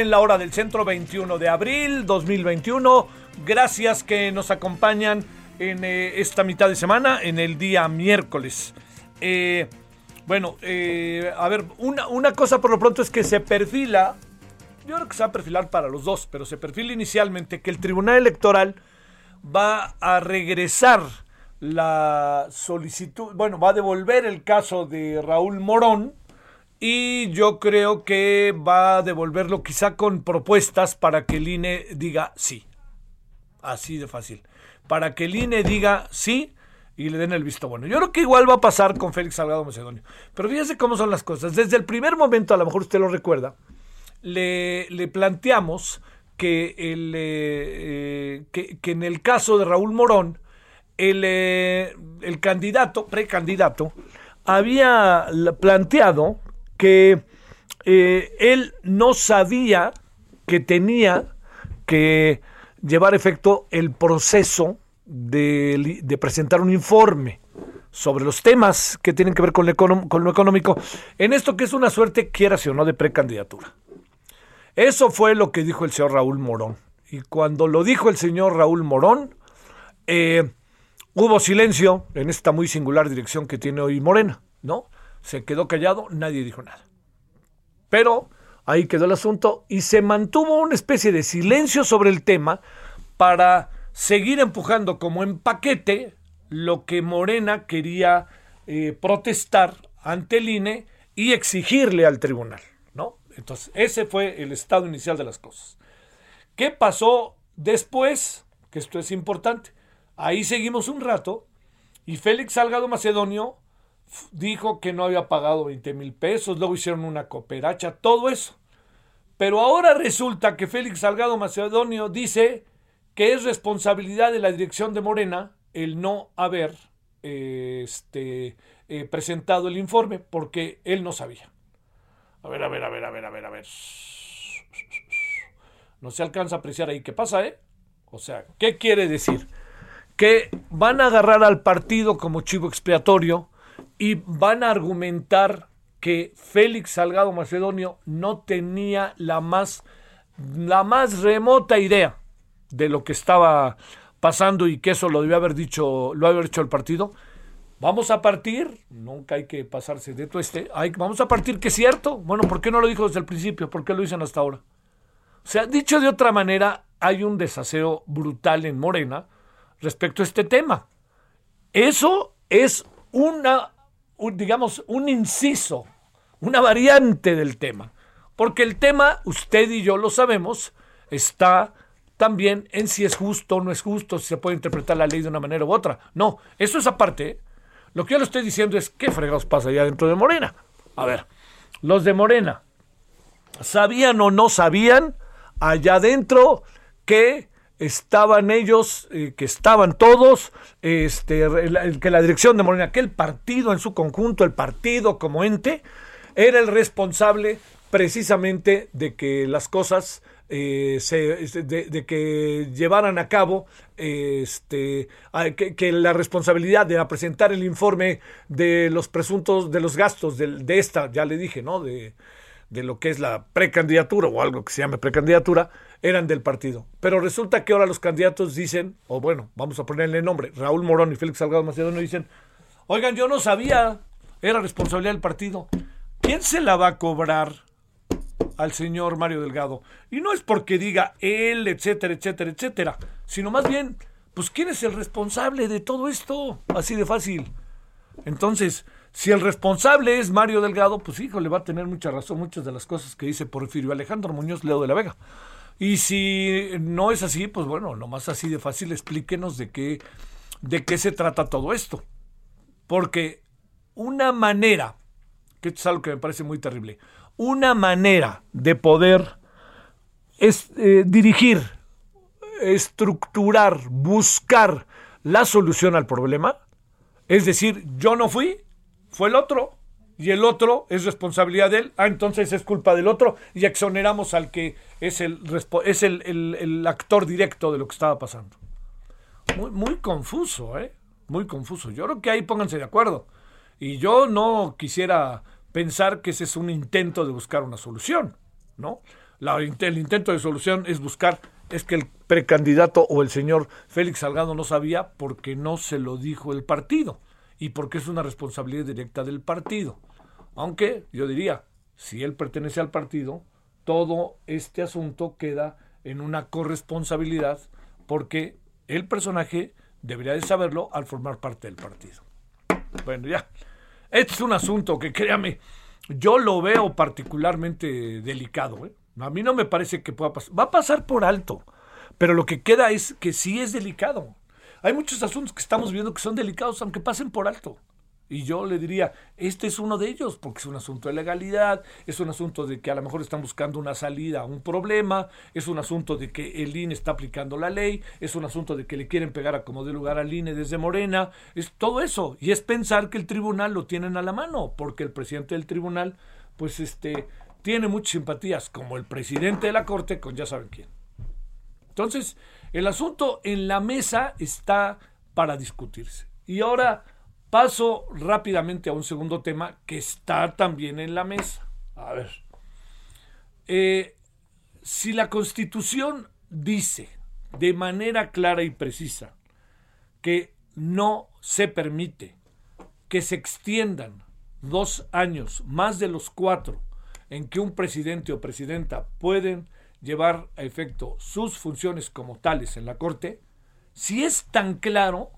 En la hora del centro 21 de abril 2021. Gracias que nos acompañan en eh, esta mitad de semana, en el día miércoles. Eh, bueno, eh, a ver, una, una cosa por lo pronto es que se perfila, yo creo que se va a perfilar para los dos, pero se perfila inicialmente que el Tribunal Electoral va a regresar la solicitud, bueno, va a devolver el caso de Raúl Morón y yo creo que va a devolverlo quizá con propuestas para que el INE diga sí. Así de fácil. Para que el INE diga sí y le den el visto bueno. Yo creo que igual va a pasar con Félix Salgado Macedonio. Pero fíjese cómo son las cosas. Desde el primer momento, a lo mejor usted lo recuerda, le, le planteamos que, el, eh, eh, que, en el caso de Raúl Morón, el, eh, el candidato, precandidato, había la- planteado que eh, él no sabía que tenía que llevar efecto el proceso de, presentar un informe sobre los temas que tienen que ver con lo, económico, en esto que es una suerte, quieras o no, de precandidatura. Eso fue lo que dijo el señor Raúl Morón. Y cuando lo dijo el señor Raúl Morón, eh, hubo silencio en esta muy singular dirección que tiene hoy Morena, ¿no? Se quedó callado, nadie dijo nada. Pero ahí quedó el asunto y se mantuvo una especie de silencio sobre el tema para seguir empujando como en paquete lo que Morena quería eh, protestar ante el INE y exigirle al tribunal, ¿no? Entonces, ese fue el estado inicial de las cosas. ¿Qué pasó después? Que esto es importante. Ahí seguimos un rato y Félix Salgado Macedonio dijo que no había pagado 20 mil pesos, luego hicieron una cooperacha, todo eso. Pero ahora resulta que Félix Salgado Macedonio dice que es responsabilidad de la dirección de Morena el no haber este, eh, presentado el informe porque él no sabía. A ver, a ver, a ver, a ver, a ver, a ver. No se alcanza a apreciar ahí qué pasa, ¿eh? O sea, ¿qué quiere decir? Que van a agarrar al partido como chivo expiatorio y van a argumentar que Félix Salgado Macedonio no tenía la más, la más remota idea de lo que estaba pasando y que eso lo debió haber dicho, lo haber hecho el partido. Vamos a partir, nunca hay que pasarse de todo este, vamos a partir que es cierto. Bueno, ¿por qué no lo dijo desde el principio? ¿Por qué lo dicen hasta ahora? O sea, dicho de otra manera, hay un desaseo brutal en Morena respecto a este tema. Eso es una, digamos, un inciso, una variante del tema. Porque el tema, usted y yo lo sabemos, está también en si es justo o no es justo, si se puede interpretar la ley de una manera u otra. No, eso es aparte. Lo que yo le estoy diciendo es qué fregados pasa allá dentro de Morena. A ver, los de Morena, sabían o no sabían allá adentro que estaban ellos, eh, que estaban todos, este, que la dirección de Morena, que el partido en su conjunto, el partido como ente, era el responsable precisamente de que las cosas eh, de, que llevaran a cabo este, que, la responsabilidad de presentar el informe de los presuntos, de los gastos de, de esta, ya le dije, ¿no? De, de lo que es la precandidatura o algo que se llame precandidatura, eran del partido. Pero resulta que ahora los candidatos dicen, o bueno, vamos a ponerle nombre, Raúl Morón y Félix Salgado Macedonio dicen, oigan, yo no sabía, era responsabilidad del partido. ¿Quién se la va a cobrar al señor Mario Delgado? Y no es porque diga él, etcétera, etcétera, etcétera, sino más bien, pues ¿quién es el responsable de todo esto? Así de fácil. Entonces, si el responsable es Mario Delgado, pues hijo, le va a tener mucha razón muchas de las cosas que dice Porfirio Alejandro Muñoz Leo de la Vega. Y si no es así, pues bueno, nomás así de fácil explíquenos de qué, de qué se trata todo esto. Porque una manera, que esto es algo que me parece muy terrible, una manera de poder es, eh, dirigir, estructurar, buscar la solución al problema, es decir, yo no fui, fue el otro. Y el otro es responsabilidad de él. Ah, entonces es culpa del otro. Y exoneramos al que es el, es el, actor directo de lo que estaba pasando. Muy, muy confuso, ¿eh? Muy confuso. Yo creo que ahí pónganse de acuerdo. Y yo no quisiera pensar que ese es un intento de buscar una solución, ¿no? El intento de solución es buscar, es que el precandidato o el señor Félix Salgado no sabía porque no se lo dijo el partido y porque es una responsabilidad directa del partido. Aunque yo diría, si él pertenece al partido, todo este asunto queda en una corresponsabilidad porque el personaje debería de saberlo al formar parte del partido. Bueno, ya. Este es un asunto que créame, yo lo veo particularmente delicado. ¿eh? A mí no me parece que pueda pasar. Va a pasar por alto, pero lo que queda es que sí es delicado. Hay muchos asuntos que estamos viendo que son delicados, aunque pasen por alto. Y yo le diría, este es uno de ellos, porque es un asunto de legalidad, es un asunto de que a lo mejor están buscando una salida a un problema, es un asunto de que el INE está aplicando la ley, es un asunto de que le quieren pegar a como de lugar al INE desde Morena, es todo eso. Y es pensar que el tribunal lo tienen a la mano, porque el presidente del tribunal, pues este, tiene muchas simpatías, como el presidente de la Corte, con ya saben quién. Entonces, el asunto en la mesa está para discutirse. Y ahora paso rápidamente a un segundo tema que está también en la mesa. A ver. Eh, si la Constitución dice de manera clara y precisa que no se permite que se extiendan dos años más de los cuatro en que un presidente o presidenta pueden llevar a efecto sus funciones como tales en la Corte, si es tan claro,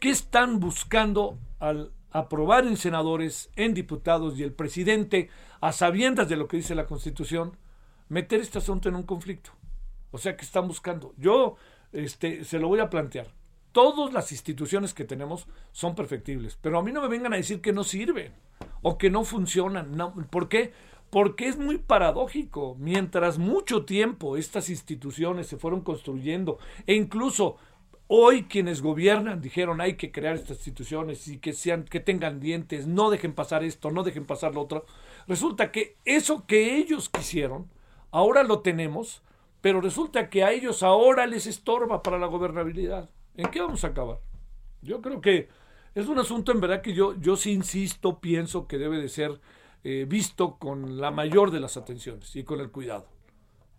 ¿qué están buscando al aprobar en senadores, en diputados y el presidente, a sabiendas de lo que dice la Constitución, meter este asunto en un conflicto? O sea, ¿qué están buscando? Yo este, se lo voy a plantear. Todas las instituciones que tenemos son perfectibles, pero a mí no me vengan a decir que no sirven o que no funcionan. No, ¿Por qué? Porque es muy paradójico. Mientras mucho tiempo estas instituciones se fueron construyendo e incluso hoy quienes gobiernan dijeron hay que crear estas instituciones y que sean que tengan dientes, no dejen pasar esto, no dejen pasar lo otro. Resulta que eso que ellos quisieron ahora lo tenemos, pero resulta que a ellos ahora les estorba para la gobernabilidad. ¿En qué vamos a acabar? Yo creo que es un asunto en verdad que yo yo sí insisto, pienso que debe de ser eh, visto con la mayor de las atenciones y con el cuidado.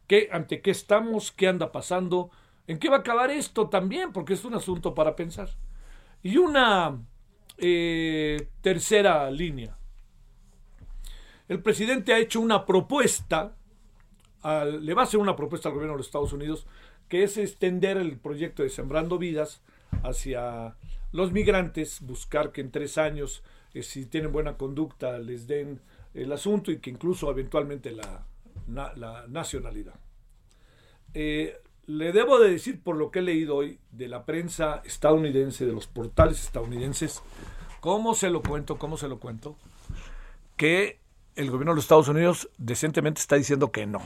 ¿Qué, ¿Ante qué estamos? ¿Qué anda pasando? ¿En qué va a acabar esto también? Porque es un asunto para pensar. Y una eh, tercera línea. El presidente ha hecho una propuesta, le va a hacer una propuesta al gobierno de los Estados Unidos, que es extender el proyecto de Sembrando Vidas hacia los migrantes, buscar que en tres años, eh, si tienen buena conducta, les den el asunto y que incluso eventualmente la, nacionalidad. Eh, le debo de decir por lo que he leído hoy de la prensa estadounidense, de los portales estadounidenses, cómo se lo cuento, cómo se lo cuento, que el gobierno de los Estados Unidos decentemente está diciendo que no.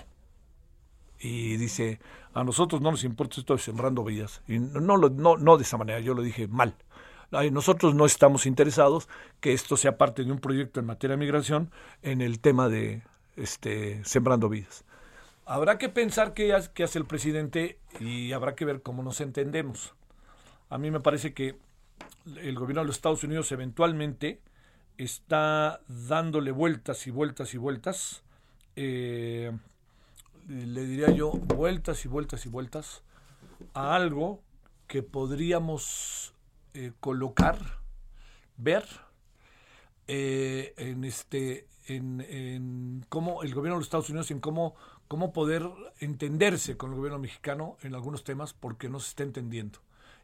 Y dice, a nosotros no nos importa esto de sembrando vidas. Y no, no, no de esa manera, yo lo dije mal. Nosotros no estamos interesados que esto sea parte de un proyecto en materia de migración en el tema de este, sembrando vidas. Habrá que pensar qué hace el presidente y habrá que ver cómo nos entendemos. A mí me parece que el gobierno de los Estados Unidos eventualmente está dándole vueltas y vueltas y vueltas, eh, le diría yo, vueltas y vueltas y vueltas a algo que podríamos eh, colocar, ver eh, en este en, en, cómo el gobierno de los Estados Unidos en cómo cómo poder entenderse con el gobierno mexicano en algunos temas porque no se está entendiendo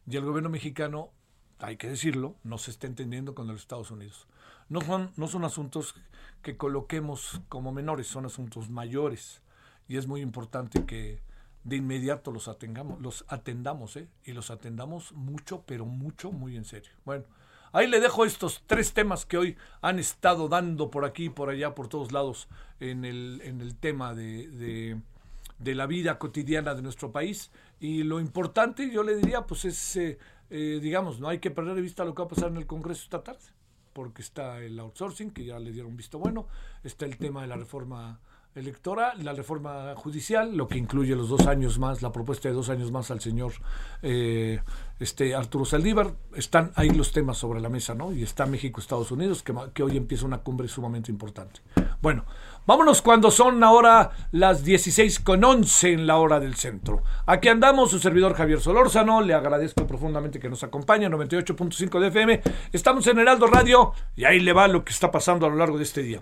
y el gobierno mexicano hay que decirlo no se está entendiendo con los Estados Unidos no son, no son asuntos que coloquemos como menores, son asuntos mayores. Y es muy importante que de inmediato los atengamos, los atendamos, ¿eh? Y los atendamos mucho, pero mucho, muy en serio. Bueno, ahí le dejo estos tres temas que hoy han estado dando por aquí, por allá, por todos lados en el, en el tema de, de, la vida cotidiana de nuestro país. Y lo importante, yo le diría, pues es, eh, eh, digamos, no hay que perder de vista lo que va a pasar en el Congreso esta tarde porque está el outsourcing, que ya le dieron visto bueno, está el tema de la reforma electoral, la reforma judicial, lo que incluye los dos años más, la propuesta de dos años más al señor eh, este Arturo Saldívar, están ahí los temas sobre la mesa, ¿no? Y está México, Estados Unidos, que, que hoy empieza una cumbre sumamente importante. Bueno, vámonos cuando son ahora las 16 con 11 en la hora del centro. Aquí andamos, su servidor Javier Solórzano, le agradezco profundamente que nos acompañe, 98.5 de FM, estamos en Heraldo Radio y ahí le va lo que está pasando a lo largo de este día.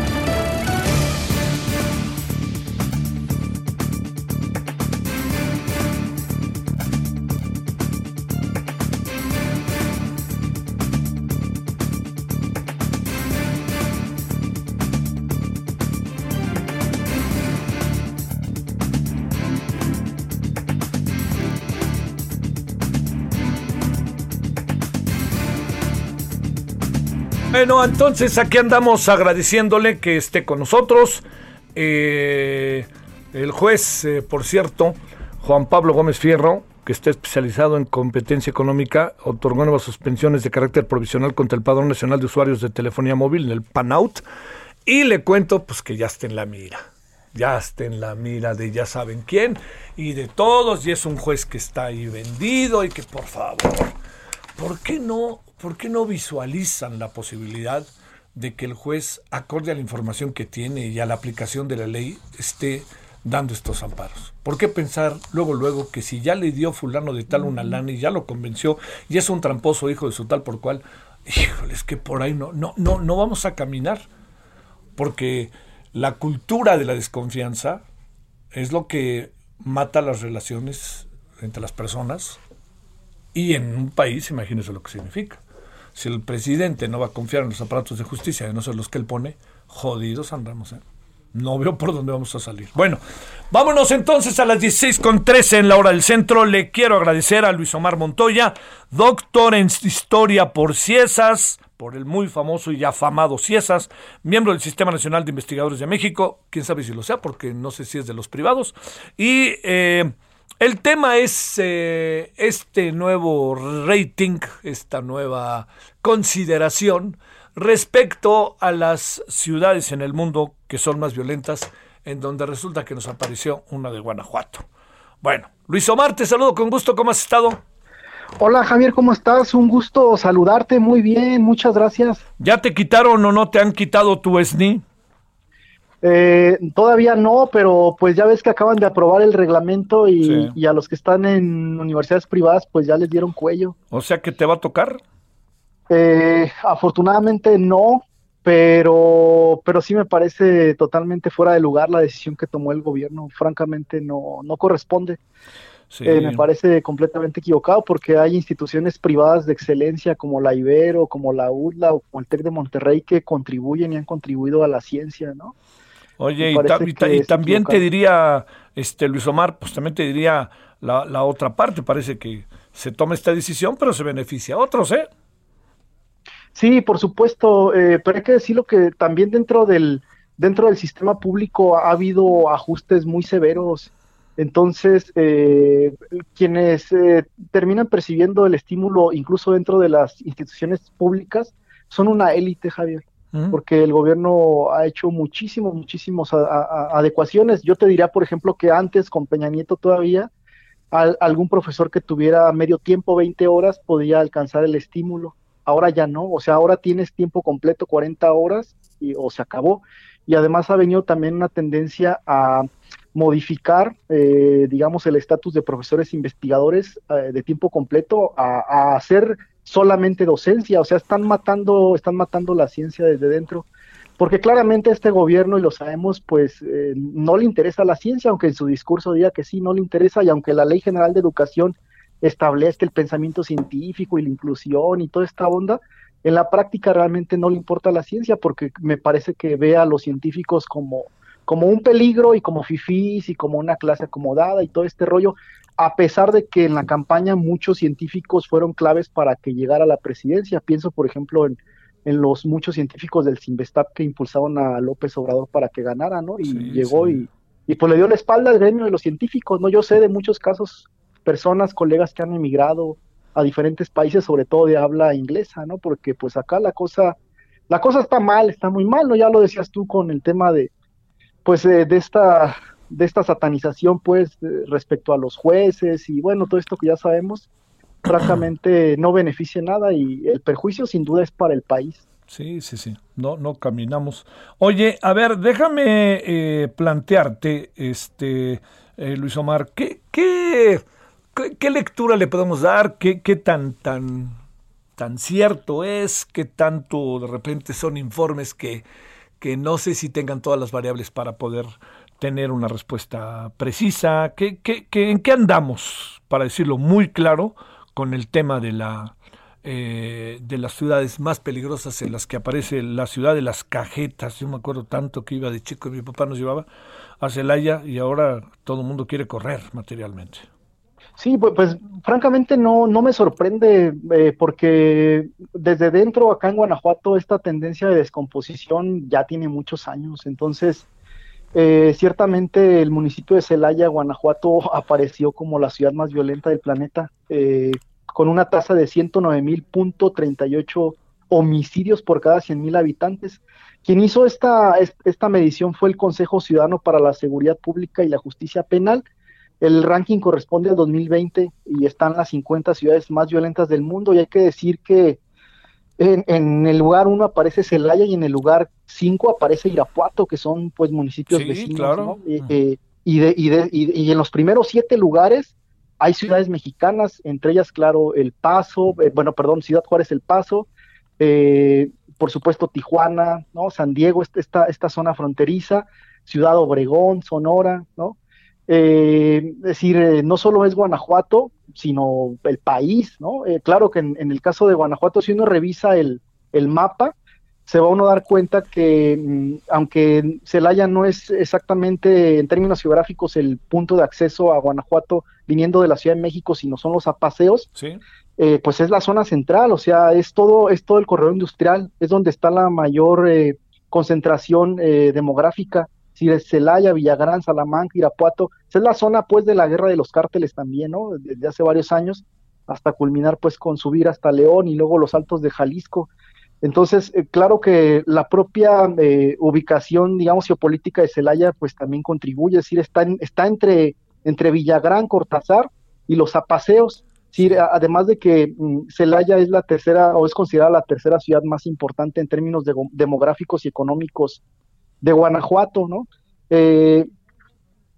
Bueno, entonces aquí andamos agradeciéndole que esté con nosotros. Eh, el juez, eh, por cierto, Juan Pablo Gómez Fierro, que está especializado en competencia económica, otorgó nuevas suspensiones de carácter provisional contra el Padrón Nacional de Usuarios de Telefonía Móvil, el PANOUT, y le cuento pues que ya está en la mira. Ya está en la mira de ya saben quién y de todos, y es un juez que está ahí vendido y que por favor, ¿por qué no ¿por qué no visualizan la posibilidad de que el juez, acorde a la información que tiene y a la aplicación de la ley, esté dando estos amparos? ¿Por qué pensar luego, luego, que si ya le dio fulano de tal una lana y ya lo convenció y es un tramposo hijo de su tal por cual, híjole, es que por ahí no, no, no, no vamos a caminar? Porque la cultura de la desconfianza es lo que mata las relaciones entre las personas y en un país, imagínese lo que significa. Si el presidente no va a confiar en los aparatos de justicia, de no ser los que él pone, jodidos andamos. ¿eh? No veo por dónde vamos a salir. Bueno, vámonos entonces a las 16 con 13 en la hora del centro. Le quiero agradecer a Luis Omar Montoya, doctor en historia por Ciesas, por el muy famoso y afamado Ciesas, miembro del Sistema Nacional de Investigadores de México, quién sabe si lo sea, porque no sé si es de los privados, y eh, el tema es eh, este nuevo rating, esta nueva consideración respecto a las ciudades en el mundo que son más violentas, en donde resulta que nos apareció una de Guanajuato. Bueno, Luis Omar, te saludo con gusto, ¿cómo has estado? Hola Javier, ¿cómo estás? Un gusto saludarte, muy bien, muchas gracias. ¿Ya te quitaron o no te han quitado tu SNI? Eh, todavía no, pero pues ya ves que acaban de aprobar el reglamento y, a los que están en universidades privadas pues ya les dieron cuello. O sea que te va a tocar. Eh, afortunadamente no, pero, pero sí me parece totalmente fuera de lugar la decisión que tomó el gobierno. Francamente no, no corresponde. Eh, me parece completamente equivocado porque hay instituciones privadas de excelencia como la Ibero, como la UDLA o como el TEC de Monterrey que contribuyen y han contribuido a la ciencia, ¿no? Oye, y, también te diría, este Luis Omar, pues también te diría la, la, otra parte, parece que se toma esta decisión, pero se beneficia a otros, ¿eh? Sí, por supuesto, eh, pero hay que decirlo que también dentro del, dentro del sistema público ha habido ajustes muy severos. Entonces, eh, quienes eh, terminan percibiendo el estímulo, incluso dentro de las instituciones públicas, son una élite, Javier, porque el gobierno ha hecho muchísimos, muchísimos adecuaciones. Yo te diría, por ejemplo, que antes con Peña Nieto todavía, algún profesor que tuviera medio tiempo, 20 horas, podía alcanzar el estímulo. Ahora ya no, o sea, ahora tienes tiempo completo, 40 horas, y, o se acabó. Y además ha venido también una tendencia a modificar, eh, digamos, el estatus de profesores investigadores eh, de tiempo completo a, hacer solamente docencia, o sea, están matando, están matando la ciencia desde dentro, porque claramente a este gobierno, y lo sabemos, pues eh, no le interesa la ciencia, aunque en su discurso diga que sí, no le interesa, y aunque la Ley General de Educación establezca el pensamiento científico y la inclusión y toda esta onda, en la práctica realmente no le importa la ciencia, porque me parece que ve a los científicos como como un peligro y como fifís y como una clase acomodada y todo este rollo, a pesar de que en la campaña muchos científicos fueron claves para que llegara a la presidencia. Pienso, por ejemplo, en, los muchos científicos del Sinvestap que impulsaban a López Obrador para que ganara, ¿no? Y llegó y, y pues le dio la espalda al gremio de los científicos, ¿no? Yo sé de muchos casos, personas, colegas que han emigrado a diferentes países, sobre todo de habla inglesa, ¿no? Porque pues acá la cosa, la cosa está mal, está muy mal, ¿no? Ya lo decías tú con el tema de, pues eh, de esta de esta satanización pues respecto a los jueces y bueno todo esto que ya sabemos francamente no beneficia nada y el perjuicio sin duda es para el país. Sí sí sí. No no caminamos. Oye a ver déjame eh, plantearte este eh, Luis Omar ¿qué, qué, qué, lectura le podemos dar qué, qué tan tan tan cierto es qué tanto de repente son informes que que no sé si tengan todas las variables para poder tener una respuesta precisa. ¿Qué, qué, en qué andamos, para decirlo muy claro, con el tema de la eh, de las ciudades más peligrosas en las que aparece la ciudad de las cajetas. Yo me acuerdo tanto que iba de chico y mi papá nos llevaba a Celaya y ahora todo el mundo quiere correr materialmente. Sí, pues, francamente no, no me sorprende eh, porque desde dentro acá en Guanajuato esta tendencia de descomposición ya tiene muchos años. Entonces, eh, ciertamente el municipio de Celaya, Guanajuato, apareció como la ciudad más violenta del planeta, eh, con una tasa de 109.038 homicidios por cada 100.000 habitantes. Quien hizo esta, esta medición fue el Consejo Ciudadano para la Seguridad Pública y la Justicia Penal, el ranking corresponde al 2020 y están las 50 ciudades más violentas del mundo y hay que decir que en, el lugar 1 aparece Celaya y en el lugar 5 aparece Irapuato, que son pues municipios vecinos. Eh, y, de, y, de, y, en los primeros siete lugares hay ciudades mexicanas, entre ellas, claro, El Paso, eh, bueno, perdón, Ciudad Juárez, El Paso, eh, por supuesto Tijuana, ¿no? San Diego, esta, esta zona fronteriza, Ciudad Obregón, Sonora, ¿no? Eh, es decir, eh, no solo es Guanajuato, sino el país, ¿no? Eh, claro que en, el caso de Guanajuato, si uno revisa el, mapa, se va uno a dar cuenta que mm, aunque Celaya no es exactamente en términos geográficos el punto de acceso a Guanajuato viniendo de la Ciudad de México, sino son los apaseos, pues es la zona central, o sea, es todo, es todo el corredor industrial, es donde está la mayor concentración demográfica Celaya, Villagrán, Salamanca, Irapuato, esa es la zona pues de la guerra de los cárteles también, ¿no? Desde hace varios años hasta culminar pues con subir hasta León y luego los altos de Jalisco. Entonces, eh, claro que la propia eh, ubicación, digamos, geopolítica de Celaya, pues también contribuye, es decir, está, está entre, entre Villagrán, Cortázar y los apaseos. además de que mm, Celaya es la tercera o es considerada la tercera ciudad más importante en términos demográficos y económicos de Guanajuato, ¿no? Eh,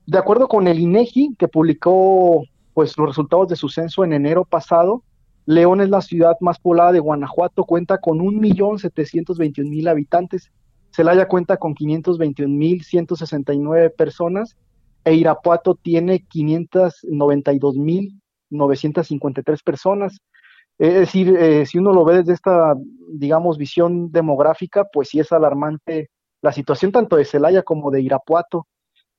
de acuerdo con el INEGI, que publicó pues los resultados de su censo en enero pasado, León es la ciudad más poblada de Guanajuato, cuenta con 1.721.000 habitantes, Celaya cuenta con 521.169 personas e Irapuato tiene 592.953 personas. Es decir, eh, si uno lo ve desde esta, digamos, visión demográfica, pues sí es alarmante la situación tanto de Celaya como de Irapuato,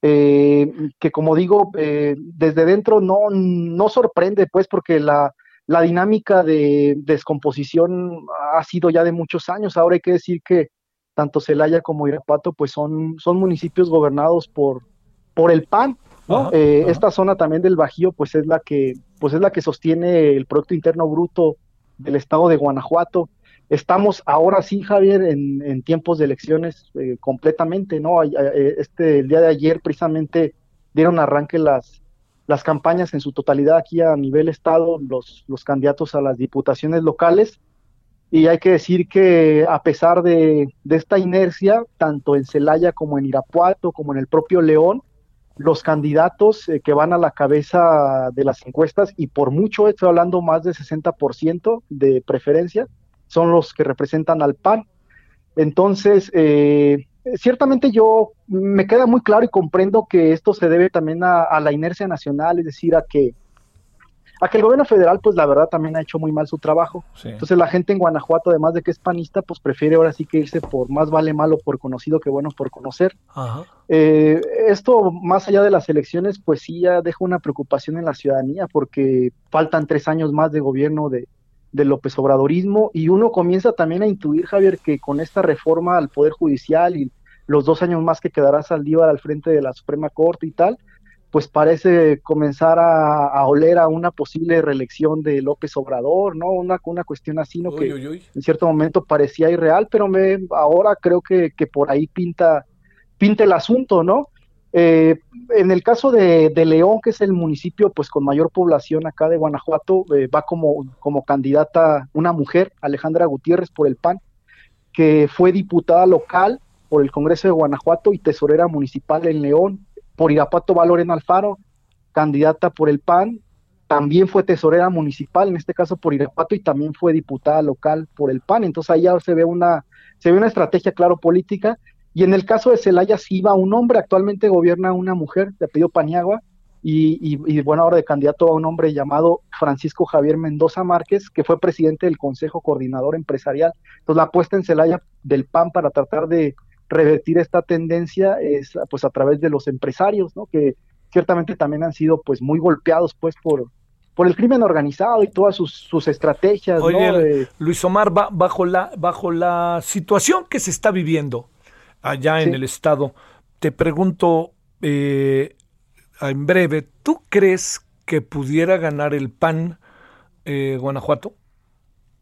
eh, que como digo, eh, desde dentro no, no sorprende, pues, porque la, la dinámica de descomposición ha sido ya de muchos años. Ahora hay que decir que tanto Celaya como Irapuato pues son, son municipios gobernados por, por el PAN. ¿no? Eh, esta zona también del Bajío pues es la que pues es la que sostiene el Producto Interno Bruto del estado de Guanajuato. Estamos ahora sí, Javier, en, tiempos de elecciones eh, completamente, ¿no? Eh, este, el día de ayer precisamente dieron arranque las, las campañas en su totalidad aquí a nivel estado, los, los candidatos a las diputaciones locales. Y hay que decir que a pesar de, esta inercia, tanto en Celaya como en Irapuato, como en el propio León, los candidatos eh, que van a la cabeza de las encuestas, y por mucho estoy hablando más del 60% de preferencia, son los que representan al PAN. Entonces, eh, ciertamente yo me queda muy claro y comprendo que esto se debe también a, la inercia nacional, es decir, a que a que el gobierno federal, pues la verdad también ha hecho muy mal su trabajo. Entonces la gente en Guanajuato, además de que es panista, pues prefiere ahora sí que irse por más vale malo por conocido que bueno por conocer. Eh, esto, más allá de las elecciones, pues sí ya deja una preocupación en la ciudadanía, porque faltan tres años más de gobierno de, del López Obradorismo y uno comienza también a intuir, Javier, que con esta reforma al Poder Judicial y los dos años más que quedará Saldívar al frente de la Suprema Corte y tal, pues parece comenzar a, oler a una posible reelección de López Obrador, ¿no? Una, una cuestión así, ¿no? que en cierto momento parecía irreal, pero me, ahora creo que, que por ahí pinta, pinta el asunto, ¿no? Eh, en el caso de, León, que es el municipio pues con mayor población acá de Guanajuato, eh, va como, como candidata una mujer, Alejandra Gutiérrez, por el PAN, que fue diputada local por el Congreso de Guanajuato y tesorera municipal en León. Por Irapuato va Lorena Alfaro, candidata por el PAN, también fue tesorera municipal, en este caso por Irapuato, y también fue diputada local por el PAN. Entonces ahí ya se ve una, se ve una estrategia, claro, política y en el caso de Celaya sí va un hombre, actualmente gobierna una mujer de apellido Paniagua, y, y, bueno, ahora de candidato a un hombre llamado Francisco Javier Mendoza Márquez, que fue presidente del Consejo Coordinador Empresarial. Entonces la apuesta en Celaya del PAN para tratar de revertir esta tendencia es pues a través de los empresarios, ¿no? Que ciertamente también han sido pues muy golpeados pues por, por el crimen organizado y todas sus, sus estrategias. Oye, Luis Omar, bajo, la, bajo la situación que se está viviendo, allá en el estado. Te pregunto eh, en breve, ¿tú crees que pudiera ganar el PAN eh, Guanajuato?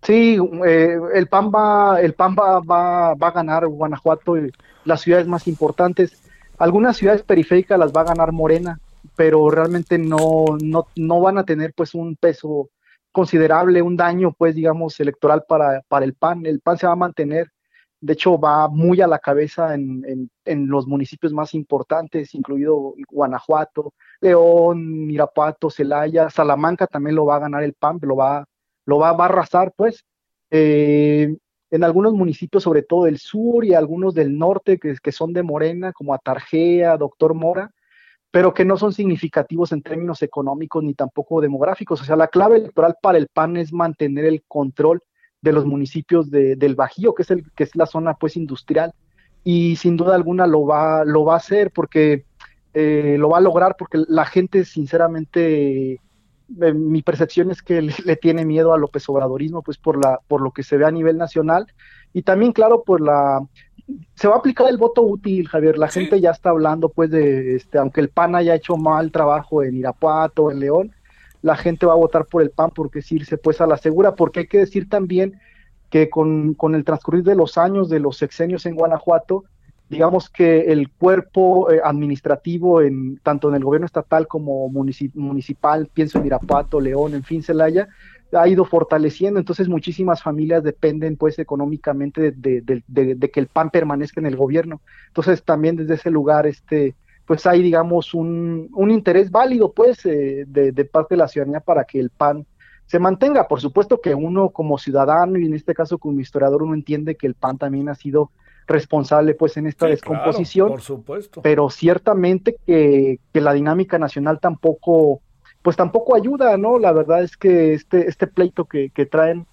Sí, eh, el PAN va, el PAN va, va, va a ganar Guanajuato, y las ciudades más importantes. Algunas ciudades periféricas las va a ganar Morena, pero realmente no, no, no van a tener pues un peso considerable, un daño pues digamos electoral para, para el PAN. El PAN se va a mantener de hecho, va muy a la cabeza en, los municipios más importantes, incluido Guanajuato, León, Irapuato, Celaya, Salamanca también lo va a ganar el PAN, lo va, lo va, a arrasar, pues. Eh, en algunos municipios, sobre todo del sur y algunos del norte, que, que son de Morena, como Atarjea, Doctor Mora, pero que no son significativos en términos económicos ni tampoco demográficos. O sea, la clave electoral para el PAN es mantener el control de los municipios de, del Bajío, que es, el, que es la zona pues industrial, y sin duda alguna lo va, lo va a hacer porque eh, lo va a lograr porque la gente sinceramente eh, mi percepción es que le, tiene miedo a López Obradorismo pues por la por lo que se ve a nivel nacional y también claro por la se va a aplicar el voto útil Javier la gente ya está hablando pues de este aunque el PAN haya hecho mal trabajo en Irapuato en León la gente va a votar por el PAN porque es irse pues a la segura, porque hay que decir también que con, el transcurrir de los años, de los sexenios en Guanajuato, digamos que el cuerpo eh, administrativo, en, tanto en el gobierno estatal como municipal, pienso en Irapuato, León, en fin, Celaya, ha ido fortaleciendo, entonces muchísimas familias dependen pues económicamente de, de, que el PAN permanezca en el gobierno. Entonces también desde ese lugar este pues hay, digamos, un, un interés válido, pues, eh, de, de, parte de la ciudadanía para que el PAN se mantenga. Por supuesto que uno como ciudadano y en este caso como historiador, uno entiende que el PAN también ha sido responsable, pues, en esta descomposición. por supuesto. Pero ciertamente que, que la dinámica nacional tampoco, pues, tampoco ayuda, ¿no? La verdad es que este, este pleito que, que traen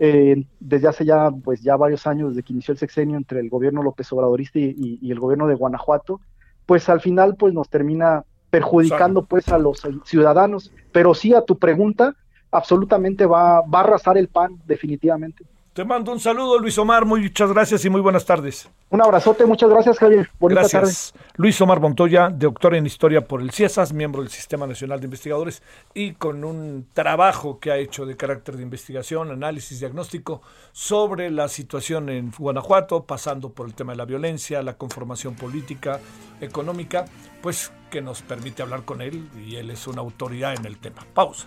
eh, desde hace ya, pues, ya varios años, desde que inició el sexenio entre el gobierno López Obradorista y, y el gobierno de Guanajuato, pues al final pues nos termina perjudicando pues a los ciudadanos. Pero sí a tu pregunta, absolutamente va, va a arrasar el PAN definitivamente. Te mando un saludo, Luis Omar. Muchas gracias y muy buenas tardes. Un abrazote, muchas gracias, Javier. Bonita gracias. Luis Omar Montoya, doctor en Historia por el CIESAS, miembro del Sistema Nacional de Investigadores y con un trabajo que ha hecho de carácter de investigación, análisis, diagnóstico sobre la situación en Guanajuato, pasando por el tema de la violencia, la conformación política, económica, pues que nos permite hablar con él y él es una autoridad en el tema. Pausa.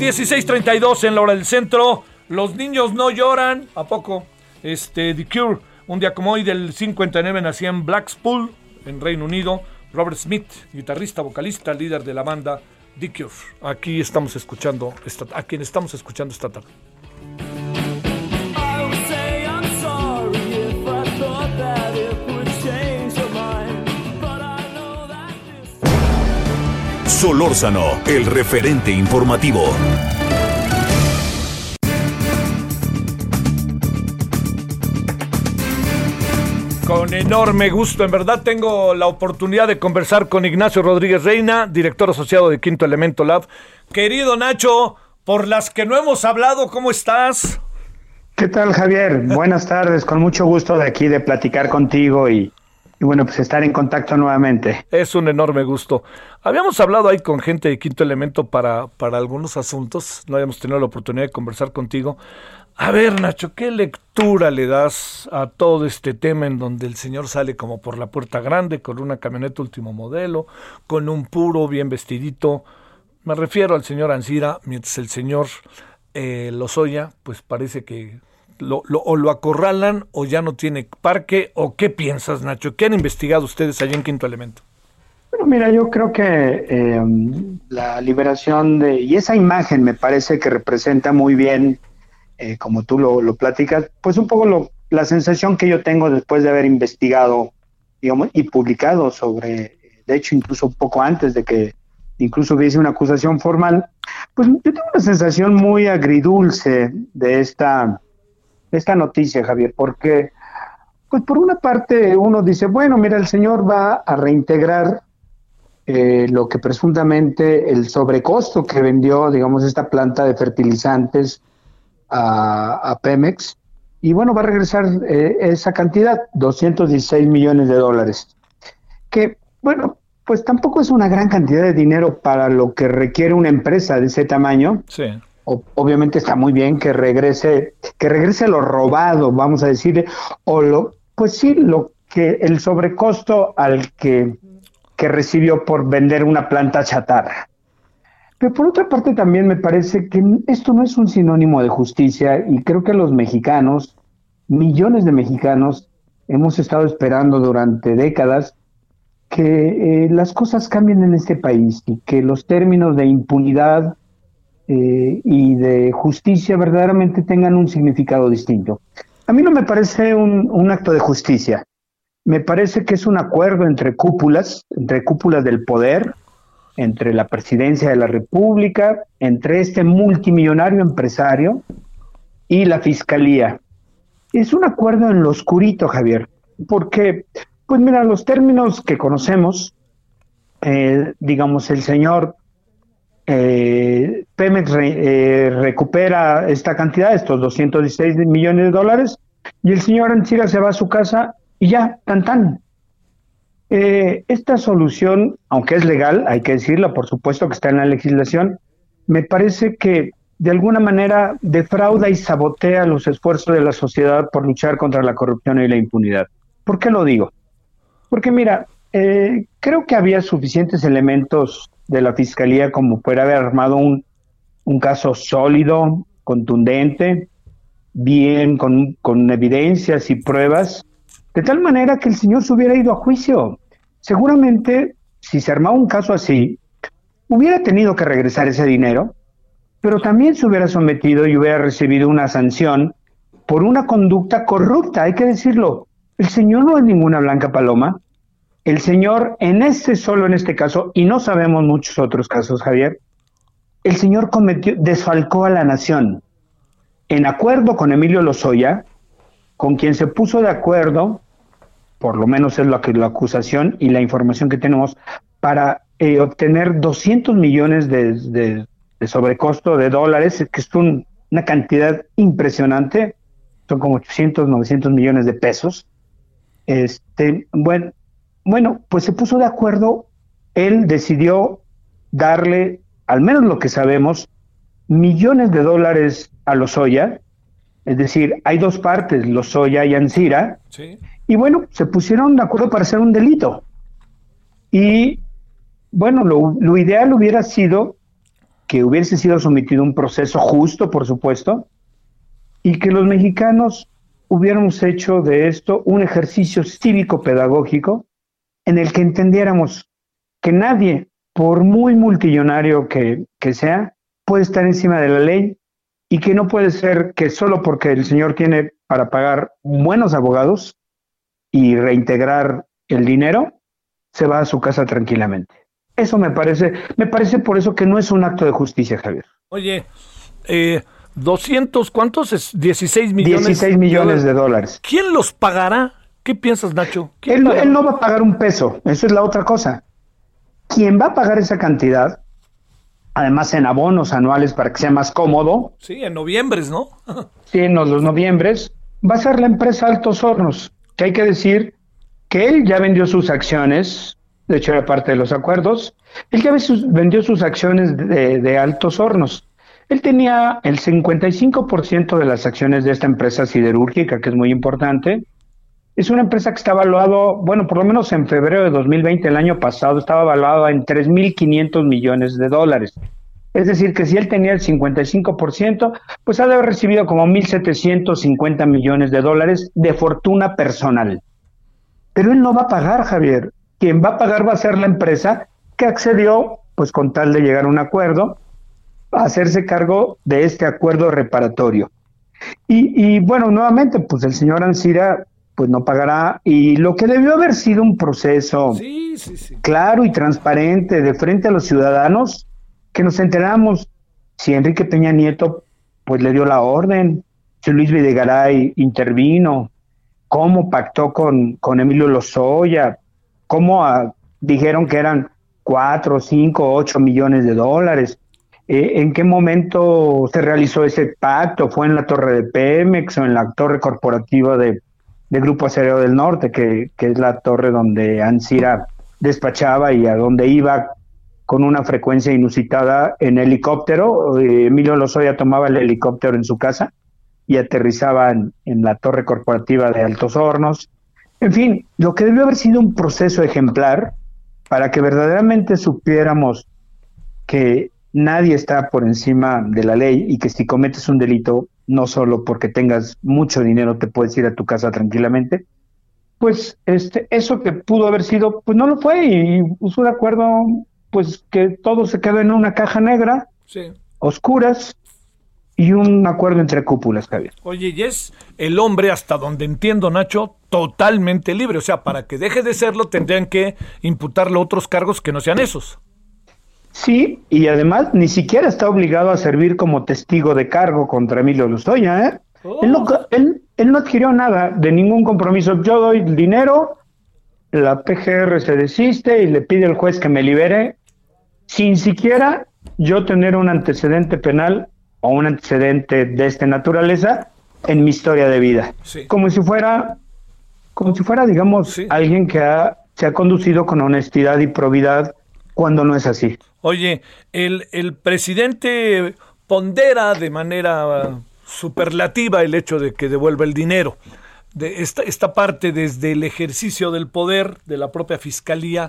16:32 en la hora del centro. Los niños no lloran. ¿A poco? Este, The Cure, un día como hoy del 59 nacía en Blackpool, en Reino Unido. Robert Smith, guitarrista, vocalista, líder de la banda The Cure. Aquí estamos escuchando, esta, a quien estamos escuchando esta tarde. Solórzano, el referente informativo. Con enorme gusto, en verdad tengo la oportunidad de conversar con Ignacio Rodríguez Reina, director asociado de Quinto Elemento Lab. Querido Nacho, por las que no hemos hablado, ¿cómo estás? ¿Qué tal, Javier? Buenas tardes, con mucho gusto de aquí de platicar contigo y y bueno, pues estar en contacto nuevamente. Es un enorme gusto. Habíamos hablado ahí con gente de Quinto Elemento para, para algunos asuntos, no habíamos tenido la oportunidad de conversar contigo. A ver, Nacho, ¿qué lectura le das a todo este tema en donde el señor sale como por la puerta grande con una camioneta último modelo, con un puro bien vestidito? Me refiero al señor Ansira, mientras el señor eh, Lozoya, pues parece que lo, o lo acorralan o ya no tiene parque o qué piensas Nacho qué han investigado ustedes allá en Quinto Elemento bueno mira yo creo que em, la liberación de y esa imagen me parece que representa muy bien eh, como tú lo, lo, platicas pues un poco lo, la sensación que yo tengo después de haber investigado digamos y publicado sobre de hecho incluso un poco antes de que incluso hubiese una acusación formal, pues yo tengo una sensación muy agridulce de esta, esta noticia, Javier, porque pues por una parte uno dice, bueno, mira, el señor va a reintegrar eh, lo que presuntamente el sobrecosto que vendió, digamos, esta planta de fertilizantes a, Pemex, y bueno, va a regresar eh, esa cantidad, 216 millones de dólares, que, bueno, pues tampoco es una gran cantidad de dinero para lo que requiere una empresa de ese tamaño. Sí. Obviamente está muy bien que regrese, que regrese lo robado, vamos a decir, o lo, pues sí, lo que el sobrecosto al que, que recibió por vender una planta chatarra. Pero por otra parte también me parece que esto no es un sinónimo de justicia y creo que los mexicanos, millones de mexicanos, hemos estado esperando durante décadas que eh, las cosas cambien en este país y que los términos de impunidad eh, y de justicia verdaderamente tengan un significado distinto. A mí no me parece un, acto de justicia. Me parece que es un acuerdo entre cúpulas, entre cúpulas del poder, entre la presidencia de la República, entre este multimillonario empresario y la fiscalía. Es un acuerdo en lo oscurito, Javier, porque, pues mira, los términos que conocemos, eh, digamos, el señor eh, Pemex eh, recupera esta cantidad, estos 216 millones de dólares, y el señor Ancira se va a su casa y ya, tan tan. Eh, esta solución, aunque es legal, hay que decirlo, por supuesto que está en la legislación, me parece que de alguna manera defrauda y sabotea los esfuerzos de la sociedad por luchar contra la corrupción y la impunidad. ¿Por qué lo digo? Porque mira, eh, creo que había suficientes elementos de la Fiscalía como para haber armado un, un caso sólido, contundente, bien, con, con evidencias y pruebas, de tal manera que el señor se hubiera ido a juicio. Seguramente, si se armaba un caso así, hubiera tenido que regresar ese dinero, pero también se hubiera sometido y hubiera recibido una sanción por una conducta corrupta, hay que decirlo. El señor no es ninguna blanca paloma. El señor, en este solo en este caso, y no sabemos muchos otros casos, Javier, el señor cometió, desfalcó a la nación. En acuerdo con Emilio Lozoya, con quien se puso de acuerdo, por lo menos es lo que la acusación y la información que tenemos, para eh, obtener 200 millones de, sobrecosto de dólares, que es una cantidad impresionante, son como 800, 900 millones de pesos. Este, bueno, bueno, pues se puso de acuerdo, él decidió darle, al menos lo que sabemos, millones de dólares a los Lozoya, es decir, hay dos partes, Lozoya y Ansira, y bueno, se pusieron de acuerdo para hacer un delito. Y bueno, lo, lo ideal hubiera sido que hubiese sido sometido a un proceso justo, por supuesto, y que los mexicanos hubiéramos hecho de esto un ejercicio cívico-pedagógico en el que entendiéramos que nadie, por muy multimillonario que, que sea, puede estar encima de la ley y que no puede ser que solo porque el señor tiene para pagar buenos abogados y reintegrar el dinero, se va a su casa tranquilamente. Eso me parece, me parece por eso que no es un acto de justicia, Javier. Oye, eh, 200, ¿cuántos? Es 16 millones. 16 millones de dólares. ¿Quién los pagará? ¿Qué piensas, Nacho? Él, él, no va a pagar un peso, eso es la otra cosa. Quien va a pagar esa cantidad además en abonos anuales para que sea más cómodo. Sí, en noviembre, ¿no? sí, en los noviembres, va a ser la empresa Altos Hornos, que hay que decir que él ya vendió sus acciones, de hecho era parte de los acuerdos, él ya vendió sus acciones de, de Altos Hornos. Él tenía el 55% de las acciones de esta empresa siderúrgica, que es muy importante, es una empresa que está evaluado, bueno, por lo menos en febrero de 2020, el año pasado, estaba evaluado en 3.500 millones de dólares. Es decir, que si él tenía el 55%, pues ha de haber recibido como 1.750 millones de dólares de fortuna personal. Pero él no va a pagar, Javier. Quien va a pagar va a ser la empresa que accedió, pues con tal de llegar a un acuerdo, a hacerse cargo de este acuerdo reparatorio. Y, y bueno, nuevamente, pues el señor Ansira pues no pagará. Y lo que debió haber sido un proceso claro y transparente de frente a los ciudadanos que nos enteramos si Enrique Peña Nieto pues le dio la orden, si Luis Videgaray intervino, cómo pactó con, con Emilio Lozoya, cómo ah, dijeron que eran cuatro, cinco, ocho millones de dólares. Eh, ¿En qué momento se realizó ese pacto? ¿Fue en la torre de Pemex o en la torre corporativa de, Grupo Acereo del Norte, que, que, es la torre donde Ansira despachaba y a donde iba con una frecuencia inusitada en helicóptero? Eh, Emilio Lozoya tomaba el helicóptero en su casa y aterrizaban en la torre corporativa de Altos Hornos. En fin, lo que debió haber sido un proceso ejemplar para que verdaderamente supiéramos que nadie está por encima de la ley y que si cometes un delito, no solo porque tengas mucho dinero te puedes ir a tu casa tranquilamente, pues este, eso que pudo haber sido, pues no lo fue y puso de acuerdo, pues que todo se quedó en una caja negra, oscuras, y un acuerdo entre cúpulas, Javier. Oye, y es el hombre, hasta donde entiendo, Nacho, totalmente libre. O sea, para que deje de serlo, tendrían que imputarle otros cargos que no sean esos. Sí, y además ni siquiera está obligado a servir como testigo de cargo contra Emilio Lozoya, ¿eh? Él, no, oh. él, él no adquirió nada de ningún compromiso. Yo doy dinero, la PGR se desiste y le pide al juez que me libere, sin siquiera yo tener un antecedente penal o un antecedente de esta naturaleza en mi historia de vida. Como si fuera, como si fuera, digamos, alguien que se ha conducido con honestidad y probidad cuando no es así. Oye, el, presidente pondera de manera superlativa el hecho de que devuelva el dinero. De esta, esta parte desde el ejercicio del poder de la propia fiscalía,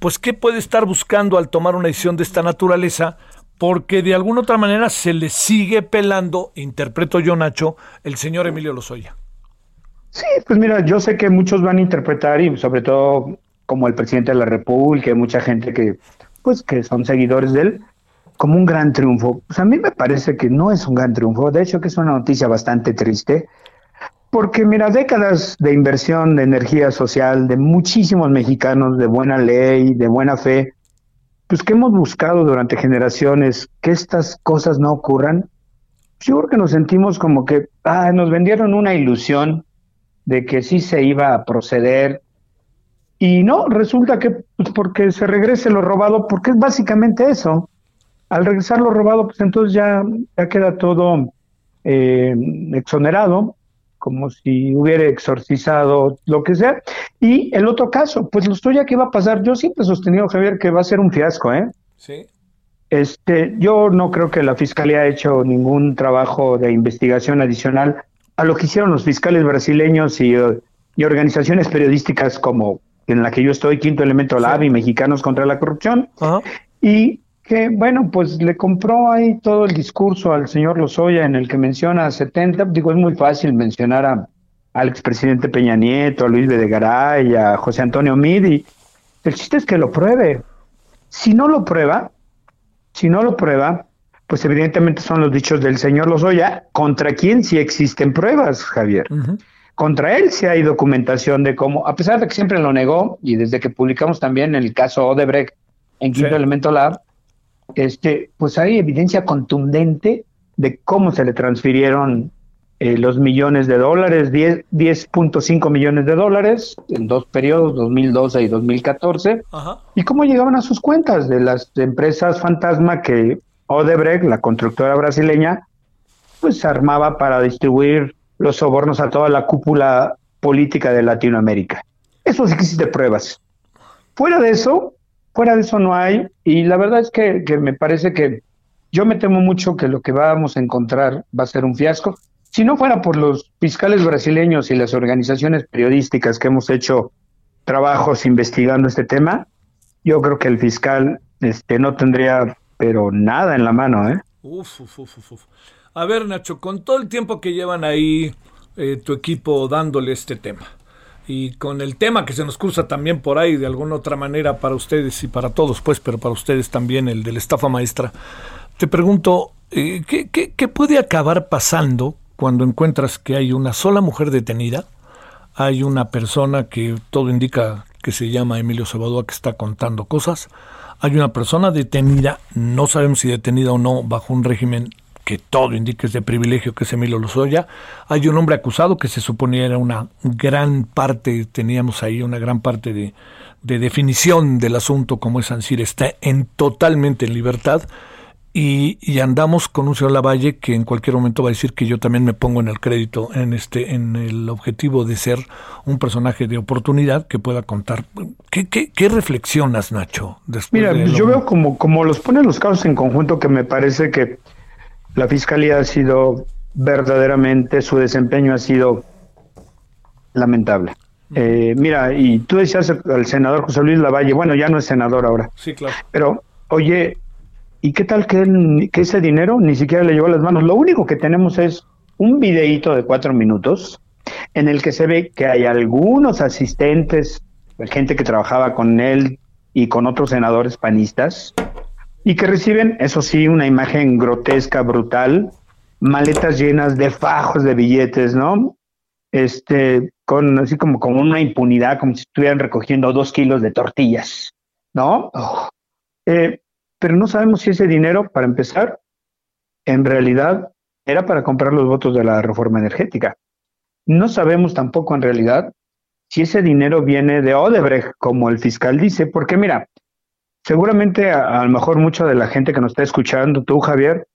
pues ¿qué puede estar buscando al tomar una decisión de esta naturaleza? porque de alguna otra manera se le sigue pelando, interpreto yo Nacho, el señor Emilio Lozoya. Sí, pues mira, yo sé que muchos van a interpretar y sobre todo como el presidente de la República, mucha gente que pues que son seguidores de él, como un gran triunfo. Pues a mí me parece que no es un gran triunfo, de hecho que es una noticia bastante triste, porque mira, décadas de inversión de energía social de muchísimos mexicanos de buena ley, de buena fe, pues que hemos buscado durante generaciones que estas cosas no ocurran, yo creo que nos sentimos como que ah, nos vendieron una ilusión de que sí se iba a proceder. Y no, resulta que pues, porque se regrese lo robado, porque es básicamente eso. Al regresar lo robado, pues entonces ya, ya queda todo eh, exonerado como si hubiera exorcizado lo que sea. Y el otro caso, pues lo estoy ¿qué va a pasar? Yo siempre he sostenido, Javier, que va a ser un fiasco, ¿eh? Sí. Este, yo no creo que la fiscalía haya hecho ningún trabajo de investigación adicional a lo que hicieron los fiscales brasileños y, y organizaciones periodísticas como en la que yo estoy, Quinto Elemento Lab y Mexicanos contra la Corrupción. Y que bueno, pues le compró ahí todo el discurso al señor Lozoya en el que menciona 70, digo, es muy fácil mencionar a, al expresidente Peña Nieto, a Luis Videgaray, a José Antonio Midi. El chiste es que lo pruebe. Si no lo prueba, si no lo prueba, pues evidentemente son los dichos del señor Lozoya, contra quien sí existen pruebas, Javier. Contra él sí hay documentación de cómo, a pesar de que siempre lo negó, y desde que publicamos también el caso Odebrecht en Quinto Elemento Lab, este, pues hay evidencia contundente de cómo se le transfirieron eh, los millones de dólares, 10.5 millones de dólares en dos periodos, 2012 y 2014, y cómo llegaban a sus cuentas de las empresas fantasma que Odebrecht, la constructora brasileña, pues armaba para distribuir los sobornos a toda la cúpula política de Latinoamérica. Eso sí que existe pruebas. Fuera de eso, Fuera de eso no hay, y la verdad es que, me parece que yo me temo mucho que lo que vamos a encontrar va a ser un fiasco. Si no fuera por los fiscales brasileños y las organizaciones periodísticas que hemos hecho trabajos investigando este tema, yo creo que el fiscal este, no tendría pero nada en la mano. ¿eh? Uf, uf, uf. A ver, Nacho, con todo el tiempo que llevan ahí eh, tu equipo dándole este tema, y con el tema que se nos cruza también por ahí de alguna otra manera para ustedes y para todos, pues, pero para ustedes también el de la estafa maestra. Te pregunto, eh, ¿qué, qué, puede acabar pasando cuando encuentras que hay una sola mujer detenida? Hay una persona que todo indica que se llama Emilio Sabadúa que está contando cosas. Hay una persona detenida, no sabemos si detenida o no, bajo un régimen que todo indica es de privilegio, que es Emilio Lozoya. Hay un hombre acusado que se suponía era una gran parte, teníamos ahí una gran parte de, de definición del asunto, como es Ansir, está en totalmente en libertad. Y, andamos con un señor Lavalle que en cualquier momento va a decir que yo también me pongo en el crédito, en este, en el objetivo de ser un personaje de oportunidad que pueda contar. ¿Qué, qué, reflexionas, Nacho? Mira, yo veo como, como los ponen los casos en conjunto que me parece que la fiscalía ha sido verdaderamente, su desempeño ha sido lamentable. Eh, mira, y tú decías al senador José Luis Lavalle, bueno, ya no es senador ahora. Sí, claro. Pero, oye, ¿Y qué tal que, que ese dinero ni siquiera le llegó a las manos? Lo único que tenemos es un videíto de cuatro minutos en el que se ve que hay algunos asistentes, gente que trabajaba con él y con otros senadores panistas, y que reciben, eso sí, una imagen grotesca, brutal, maletas llenas de fajos de billetes, ¿no? Este, con así como, como una impunidad, como si estuvieran recogiendo dos kilos de tortillas, ¿no? Eh, pero no sabemos si ese dinero, para empezar, en realidad era para comprar los votos de la reforma energética. No sabemos tampoco en realidad si ese dinero viene de Odebrecht, como el fiscal dice, porque mira, seguramente a, lo mejor mucha de la gente que nos está escuchando, tú Javier,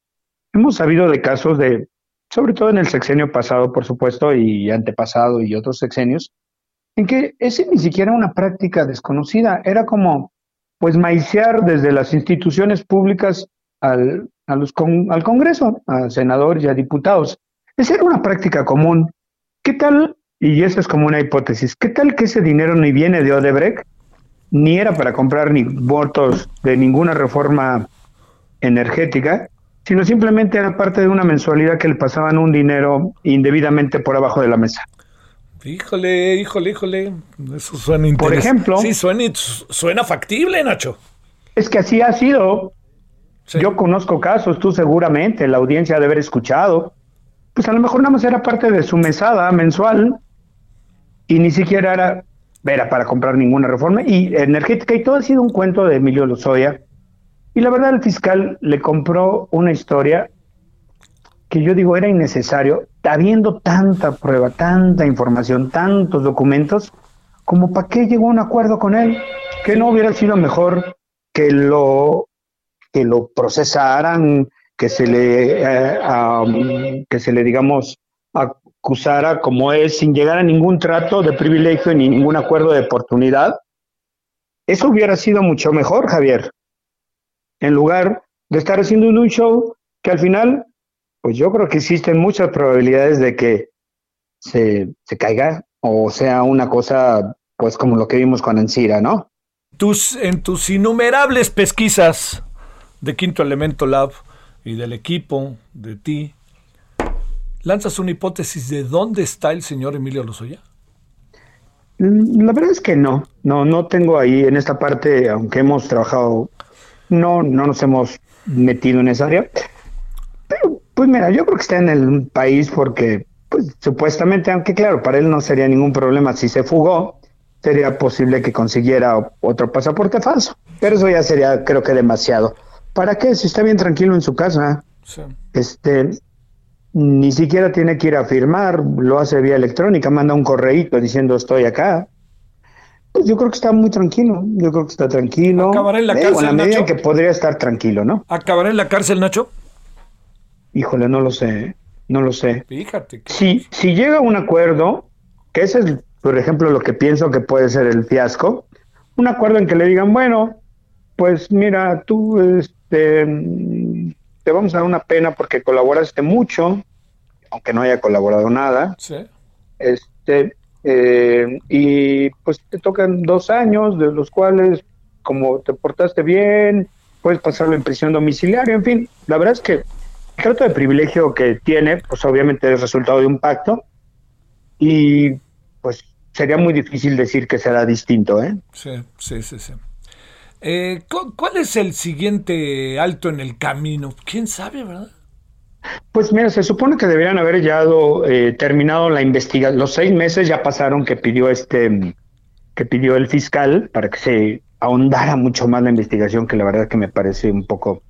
hemos sabido de casos de, sobre todo en el sexenio pasado, por supuesto, y antepasado y otros sexenios, en que ese ni siquiera era una práctica desconocida, era como pues maiciar desde las instituciones públicas al, a los al Congreso, a senadores y a diputados. Esa era una práctica común. ¿Qué tal? Y esa es como una hipótesis. ¿Qué tal que ese dinero ni viene de Odebrecht, ni era para comprar ni votos de ninguna reforma energética, sino simplemente era parte de una mensualidad que le pasaban un dinero indebidamente por abajo de la mesa? Híjole, híjole, híjole. Eso suena interesante. Por ejemplo. Sí, suena, suena factible, Nacho. Es que así ha sido. Yo conozco casos, tú seguramente, la audiencia de haber escuchado. Pues a lo mejor nada más era parte de su mesada mensual y ni siquiera era, era para comprar ninguna reforma y energética y todo ha sido un cuento de Emilio Lozoya. Y la verdad el fiscal le compró una historia que yo digo era innecesario, habiendo tanta prueba, tanta información, tantos documentos, como para qué llegó a un acuerdo con él, que no hubiera sido mejor que lo que lo procesaran, que se le eh, que se le digamos acusara como es sin llegar a ningún trato de privilegio ni ningún acuerdo de oportunidad. Eso hubiera sido mucho mejor, Javier. En lugar de estar haciendo un show que al final pues yo creo que existen muchas probabilidades de que se, caiga o sea una cosa, pues como lo que vimos con Encira, ¿no? Tus, en tus innumerables pesquisas de Quinto Elemento Lab y del equipo, de ti, ¿lanzas una hipótesis de dónde está el señor Emilio Lozoya? Mm, la verdad es que no, no, no tengo ahí en esta parte, aunque hemos trabajado, no, no nos hemos metido en esa área. Pues mira, yo creo que está en el país porque, pues supuestamente, aunque claro, para él no sería ningún problema si se fugó, sería posible que consiguiera otro pasaporte falso. Pero eso ya sería, creo que demasiado. ¿Para qué? Si está bien tranquilo en su casa. Este, ni siquiera tiene que ir a firmar, lo hace vía electrónica, manda un correíto diciendo estoy acá. Pues yo creo que está muy tranquilo, yo creo que está tranquilo. Acabará en la cárcel, la medida que podría estar tranquilo, ¿no? ¿Acabará en la cárcel, Nacho? Híjole, no lo sé, no lo sé. Fíjate. Si, si llega a un acuerdo, que ese es, por ejemplo, lo que pienso que puede ser el fiasco, un acuerdo en que le digan, bueno, pues mira, tú este, te vamos a dar una pena porque colaboraste mucho, aunque no haya colaborado nada. Sí. Este, eh, y pues te tocan dos años, de los cuales, como te portaste bien, puedes pasarlo en prisión domiciliaria, en fin, la verdad es que el trato de privilegio que tiene, pues obviamente es resultado de un pacto y pues sería muy difícil decir que será distinto, ¿eh? Sí, sí, sí, sí. Eh, ¿Cuál es el siguiente alto en el camino? ¿Quién sabe, verdad? Pues mira, se supone que deberían haber ya eh, terminado la investigación. Los seis meses ya pasaron que pidió este, que pidió el fiscal para que se ahondara mucho más la investigación, que la verdad que me parece un poco,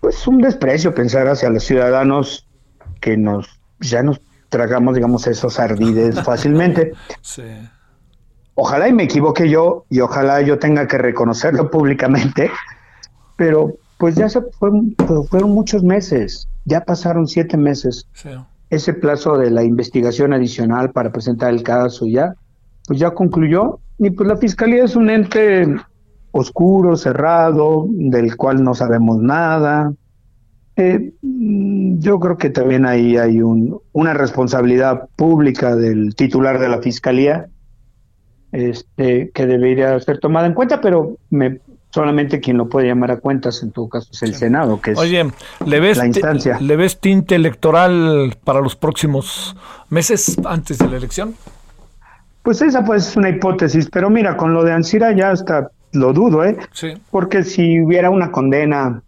pues un desprecio pensar hacia los ciudadanos que nos ya nos tragamos, digamos, esos ardides fácilmente. Sí. Ojalá y me equivoque yo y ojalá yo tenga que reconocerlo públicamente, pero pues ya se fueron, fueron muchos meses, ya pasaron siete meses. Ese plazo de la investigación adicional para presentar el caso ya, pues ya concluyó y pues la fiscalía es un ente oscuro, cerrado, del cual no sabemos nada. Eh, yo creo que también ahí hay un, una responsabilidad pública del titular de la fiscalía este, que debería ser tomada en cuenta, pero me, solamente quien lo puede llamar a cuentas en todo caso es el Senado, que es Oye, ¿le ves, la instancia. ¿le ves tinte electoral para los próximos meses antes de la elección? Pues esa pues es una hipótesis, pero mira, con lo de Ansira ya hasta lo dudo, ¿eh? Sí. Porque si hubiera una condena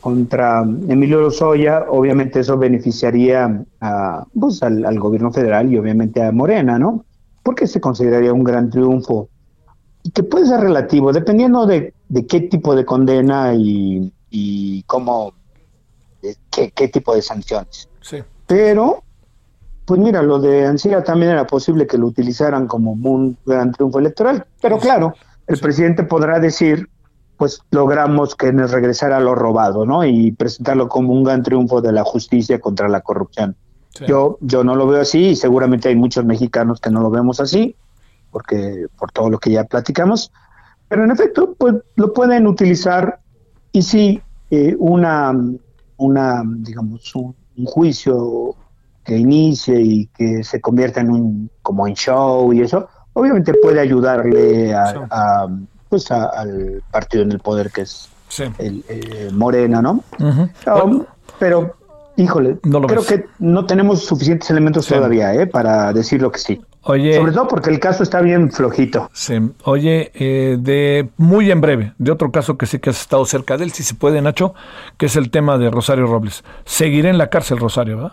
contra Emilio Lozoya, obviamente eso beneficiaría a, pues, al gobierno federal y obviamente a Morena, ¿no? Porque se consideraría un gran triunfo. Que puede ser relativo, dependiendo de, qué tipo de condena y, y cómo, qué, tipo de sanciones. Sí. Pero, pues mira, lo de Ancira también era posible que lo utilizaran como un gran triunfo electoral. Pero claro, el presidente podrá decir, pues logramos que nos regresara lo robado, ¿no? Y presentarlo como un gran triunfo de la justicia contra la corrupción. Yo, yo no lo veo así y seguramente hay muchos mexicanos que no lo vemos así, porque por todo lo que ya platicamos. Pero en efecto, pues lo pueden utilizar y si eh, una, una, digamos, un, juicio que inicie y que se convierta en un, como en show y eso, obviamente puede ayudarle a, pues al partido en el poder que es el, eh, Morena, ¿no? pero Híjole, creo que no tenemos suficientes elementos todavía ¿eh? para decir lo que sí. Oye, Sobre todo porque el caso está bien flojito. Sí. Oye, eh, de muy en breve, de otro caso que sí que has estado cerca de él, si se puede, Nacho, que es el tema de Rosario Robles. Seguiré en la cárcel, Rosario, ¿verdad?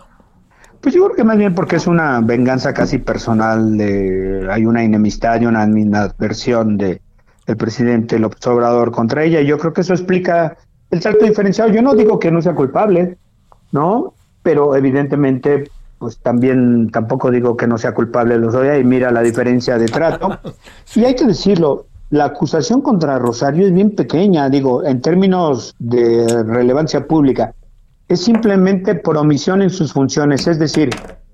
Pues yo creo que más bien porque es una venganza casi personal, de, hay una enemistad y una adversión de el presidente López Obrador contra ella, y yo creo que eso explica el salto diferenciado. Yo no digo que no sea culpable, ¿no? Pero evidentemente, pues también tampoco digo que no sea culpable Lozoya y mira la diferencia de trato. Y hay que decirlo, la acusación contra Rosario es bien pequeña, digo, en términos de relevancia pública. Es simplemente por omisión en sus funciones, es decir,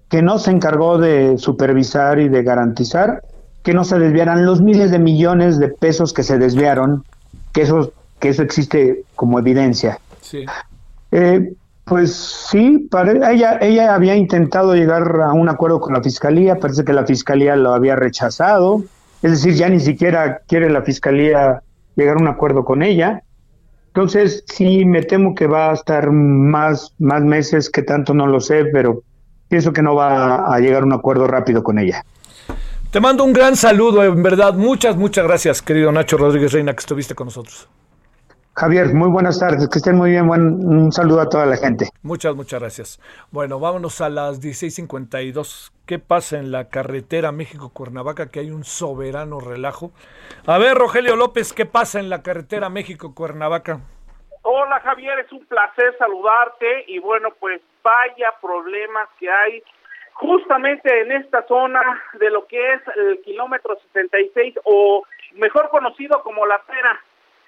que no se encargó de supervisar y de garantizar que no se desviaran los miles de millones de pesos que se desviaron, que eso, que eso existe como evidencia. Sí. Eh, pues sí, ella, ella había intentado llegar a un acuerdo con la fiscalía, parece que la fiscalía lo había rechazado, es decir, ya ni siquiera quiere la fiscalía llegar a un acuerdo con ella. Entonces, sí, me temo que va a estar más, más meses que tanto no lo sé, pero pienso que no va a llegar a un acuerdo rápido con ella. Te mando un gran saludo, en verdad. Muchas, muchas gracias, querido Nacho Rodríguez Reina, que estuviste con nosotros. Javier, muy buenas tardes, que estén muy bien, buen, un saludo a toda la gente. Muchas, muchas gracias. Bueno, vámonos a las 16.52. ¿Qué pasa en la carretera México-Cuernavaca? Que hay un soberano relajo. A ver, Rogelio López, ¿qué pasa en la carretera México-Cuernavaca? Hola Javier, es un placer saludarte y bueno, pues vaya problemas que hay justamente en esta zona de lo que es el kilómetro 66 o mejor conocido como la Pera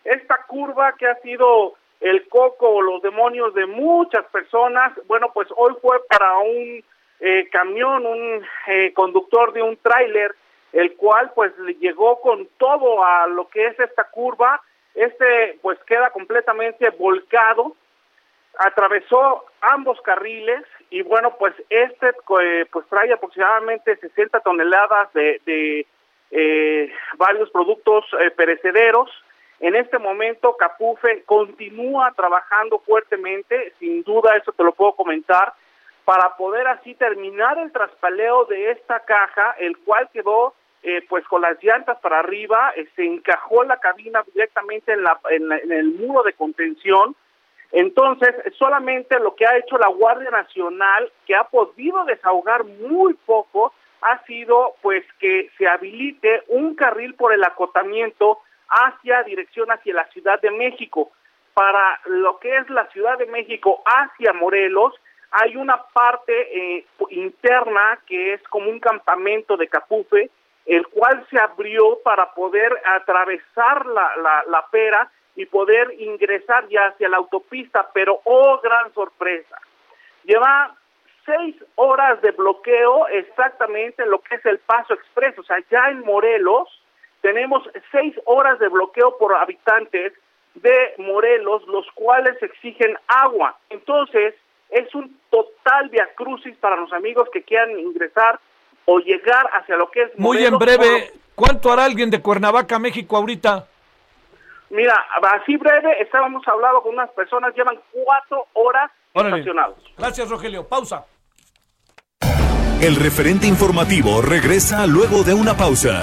esta curva que ha sido el coco o los demonios de muchas personas, bueno, pues hoy fue para un eh, camión, un eh, conductor de un tráiler, el cual pues llegó con todo a lo que es esta curva, este pues queda completamente volcado, atravesó ambos carriles y bueno, pues este eh, pues trae aproximadamente 60 toneladas de, de varios productos perecederos, en este momento, Capufe continúa trabajando fuertemente, sin duda eso te lo puedo comentar, para poder así terminar el traspaleo de esta caja, el cual quedó eh, pues con las llantas para arriba, eh, se encajó la cabina directamente en, la, en, en el muro de contención. Entonces, solamente lo que ha hecho la Guardia Nacional, que ha podido desahogar muy poco, ha sido pues que se habilite un carril por el acotamiento hacia dirección hacia la Ciudad de México. Para lo que es la Ciudad de México hacia Morelos, hay una parte eh, interna que es como un campamento de Capufe, el cual se abrió para poder atravesar la, la, la pera y poder ingresar ya hacia la autopista, pero oh gran sorpresa, lleva seis horas de bloqueo exactamente lo que es el paso expreso, o sea, ya en Morelos tenemos seis horas de bloqueo por habitantes de Morelos, los cuales exigen agua. Entonces, es un total viacrucis para los amigos que quieran ingresar o llegar hacia lo que es Muy en breve, ¿cuánto hará alguien de Cuernavaca, México ahorita? Mira, así breve, estábamos hablando con unas personas, llevan cuatro horas estacionados. Gracias, Rogelio. Pausa. El referente informativo regresa luego de una pausa.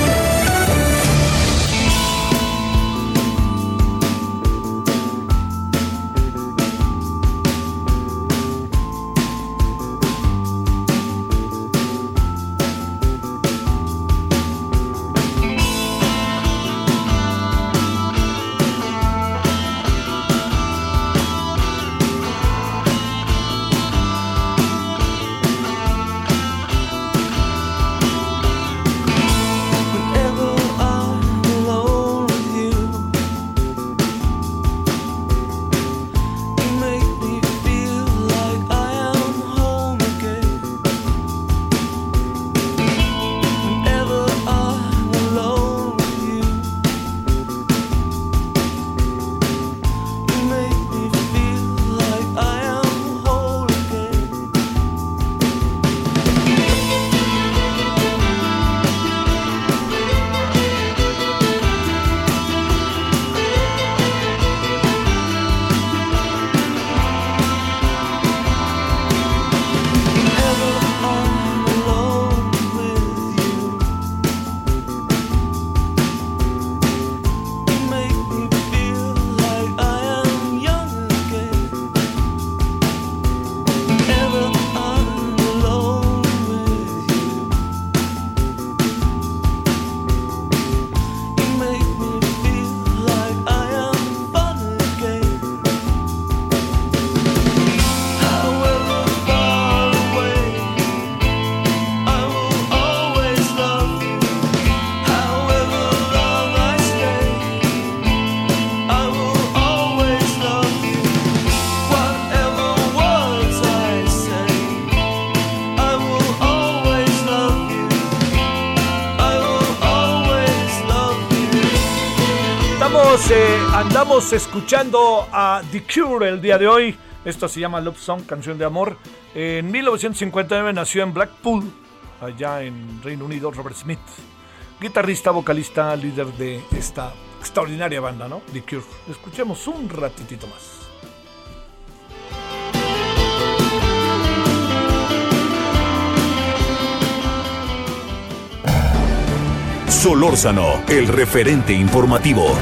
Andamos escuchando a The Cure el día de hoy. Esto se llama Love Song, canción de amor. En 1959 nació en Blackpool, allá en Reino Unido, Robert Smith. Guitarrista, vocalista, líder de esta extraordinaria banda, ¿no? The Cure. Escuchemos un ratitito más. Solórzano, el referente informativo.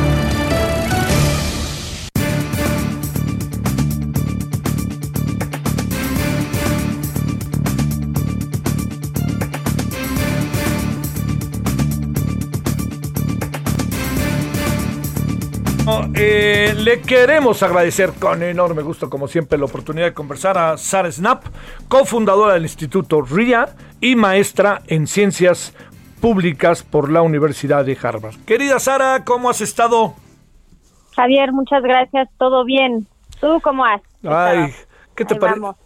Le queremos agradecer con enorme gusto, como siempre, la oportunidad de conversar a Sara Snap, cofundadora del Instituto RIA y maestra en Ciencias Públicas por la Universidad de Harvard. Querida Sara, ¿cómo has estado? Javier, muchas gracias, todo bien. ¿Tú cómo has? Ay, ¿qué te,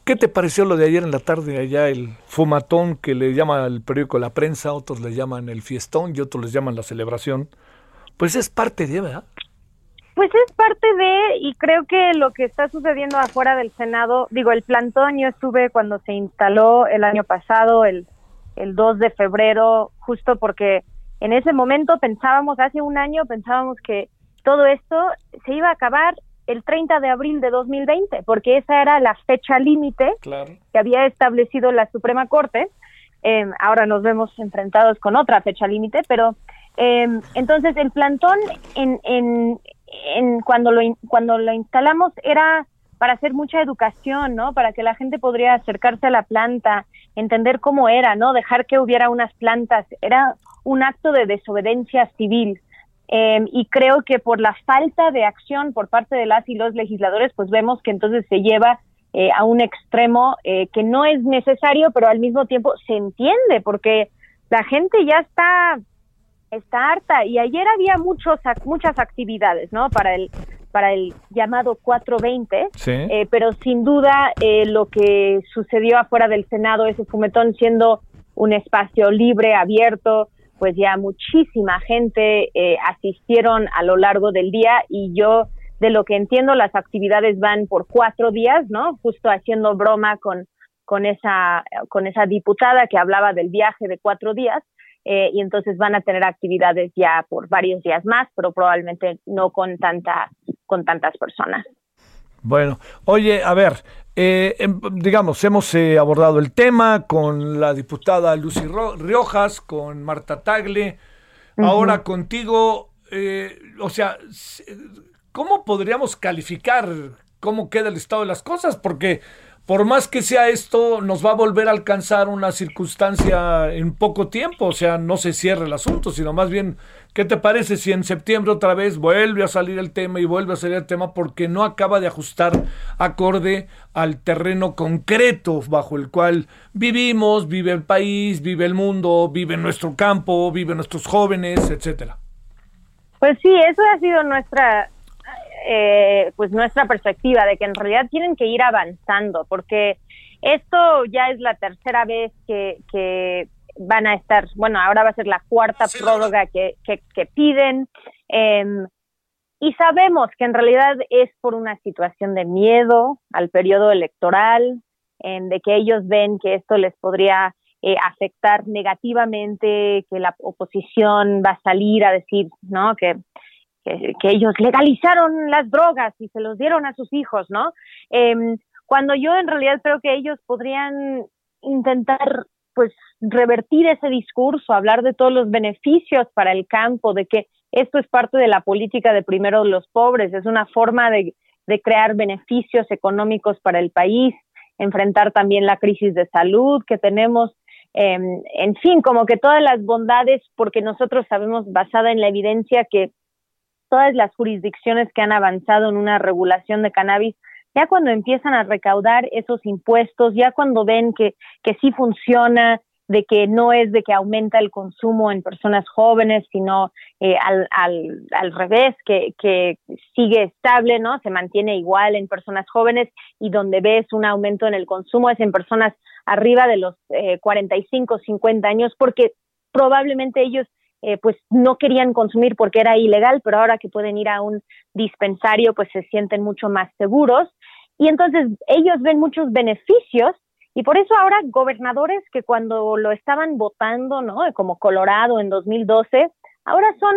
¿qué te pareció lo de ayer en la tarde, allá el fumatón que le llama el periódico La Prensa, otros le llaman el fiestón y otros les llaman la celebración? Pues es parte de, ¿verdad? Pues es parte de, y creo que lo que está sucediendo afuera del Senado, digo, el plantón yo estuve cuando se instaló el año pasado, el, el 2 de febrero, justo porque en ese momento pensábamos, hace un año pensábamos que todo esto se iba a acabar el 30 de abril de 2020, porque esa era la fecha límite que había establecido la Suprema Corte. Eh, ahora nos vemos enfrentados con otra fecha límite, pero Em, entonces, el plantón en, en, en cuando, lo, cuando lo instalamos era para hacer mucha educación, ¿no? Para que la gente podría acercarse a la planta, entender cómo era, ¿no? Dejar que hubiera unas plantas. Era un acto de desobediencia civil. Em, y creo que por la falta de acción por parte de las y los legisladores, pues vemos que entonces se lleva eh, a un extremo eh, que no es necesario, pero al mismo tiempo se entiende, porque la gente ya está está harta y ayer había muchos muchas actividades no para el para el llamado 420, eh, pero sin duda eh, lo que sucedió afuera del Senado, ese fumetón siendo un espacio libre, abierto, pues ya muchísima gente eh, asistieron a lo largo del día. Y yo de lo que entiendo las actividades van por cuatro días, ¿no? Justo haciendo broma con con esa con esa diputada que hablaba del viaje de cuatro días eh, y entonces van a tener actividades ya por varios días más, pero probablemente no con tanta con tantas personas. Bueno, oye, a ver, eh, em, digamos, hemos eh, abordado el tema con la diputada Lucy Riojas, con Marta Tagle, ahora contigo, o sea, ¿cómo podríamos calificar cómo queda el estado de las cosas? Porque por más que sea esto, nos va a volver a alcanzar una circunstancia en poco tiempo, o sea, no se cierre el asunto, sino más bien, ¿qué te parece si en septiembre otra vez vuelve a salir el tema y vuelve a salir el tema porque no acaba de ajustar acorde al terreno concreto bajo el cual vivimos, vive el país, vive el mundo, vive nuestro campo, vive nuestros jóvenes, etcétera? Pues sí, eso ha sido nuestra eh, pues nuestra perspectiva de que en realidad tienen que ir avanzando, porque esto ya es la tercera vez que, que van a estar, bueno, ahora va a ser la cuarta prórroga que, que, piden. Em, y sabemos que en realidad es por una situación de miedo al periodo electoral, en de que ellos ven que esto les podría eh, afectar negativamente, que la oposición va a salir a decir, ¿no? Que que, ellos legalizaron las drogas y se los dieron a sus hijos, ¿no? Em, cuando yo en realidad creo que ellos podrían intentar pues revertir ese discurso, hablar de todos los beneficios para el campo, de que esto es parte de la política de primero los pobres, es una forma de, de crear beneficios económicos para el país, enfrentar también la crisis de salud que tenemos, em, en fin, como que todas las bondades, porque nosotros sabemos, basada en la evidencia, que todas las jurisdicciones que han avanzado en una regulación de cannabis, ya cuando empiezan a recaudar esos impuestos, ya cuando ven que, que sí funciona, de que no es de que aumenta el consumo en personas jóvenes, sino eh, al, al, al, revés, que, que sigue estable, ¿no? Se mantiene igual en personas jóvenes y donde ves un aumento en el consumo es en personas arriba de los eh, 45, 50 años, porque probablemente ellos eh, pues no querían consumir porque era ilegal, pero ahora que pueden ir a un dispensario, pues se sienten mucho más seguros. Y entonces ellos ven muchos beneficios y por eso ahora gobernadores que cuando lo estaban votando, ¿no? Como Colorado en 2012, ahora son,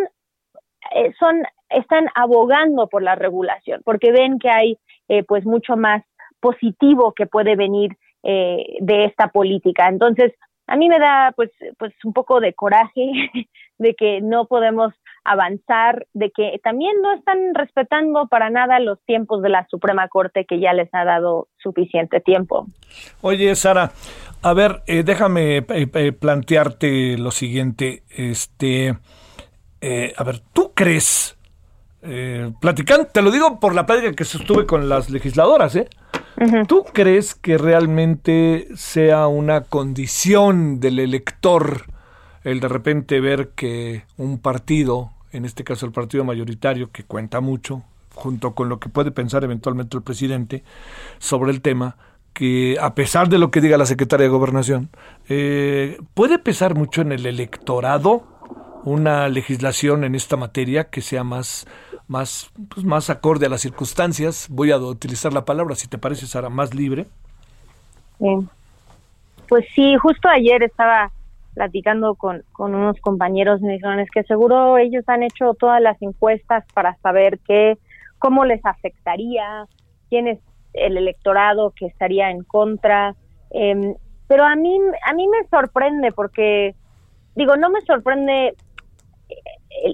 eh, son, están abogando por la regulación, porque ven que hay eh, pues mucho más positivo que puede venir de esta política. Entonces, a mí me da pues, pues un poco de coraje de que no podemos avanzar, de que también no están respetando para nada los tiempos de la Suprema Corte que ya les ha dado suficiente tiempo. Oye, Sara, a ver, eh, déjame eh, eh, plantearte lo siguiente, este, a ver, ¿tú crees, platicando, te lo digo por la plática que sostuve con las legisladoras, ¿eh? ¿Tú crees que realmente sea una condición del elector el de repente ver que un partido, en este caso el partido mayoritario, que cuenta mucho, junto con lo que puede pensar eventualmente el presidente sobre el tema, que a pesar de lo que diga la secretaria de Gobernación, eh, puede pesar mucho en el electorado una legislación en esta materia que sea más más, pues, más acorde a las circunstancias. Voy a utilizar la palabra, si te parece, Sara, más libre. Pues sí, justo ayer estaba platicando con, con unos compañeros me dijeron es que seguro ellos han hecho todas las encuestas para saber qué, cómo les afectaría, quién es el electorado que estaría en contra. Em, pero a mí, a mí me sorprende porque, digo, no me sorprende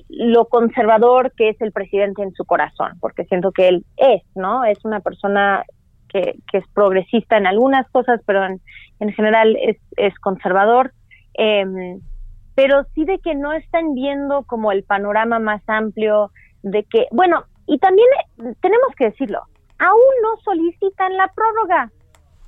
lo conservador que es el presidente en su corazón, porque siento que él es, ¿no? Es una persona que, que es progresista en algunas cosas, pero en, en general es, es conservador. Eh, pero sí de que no están viendo como el panorama más amplio de que, bueno, y también eh, tenemos que decirlo, aún no solicitan la prórroga.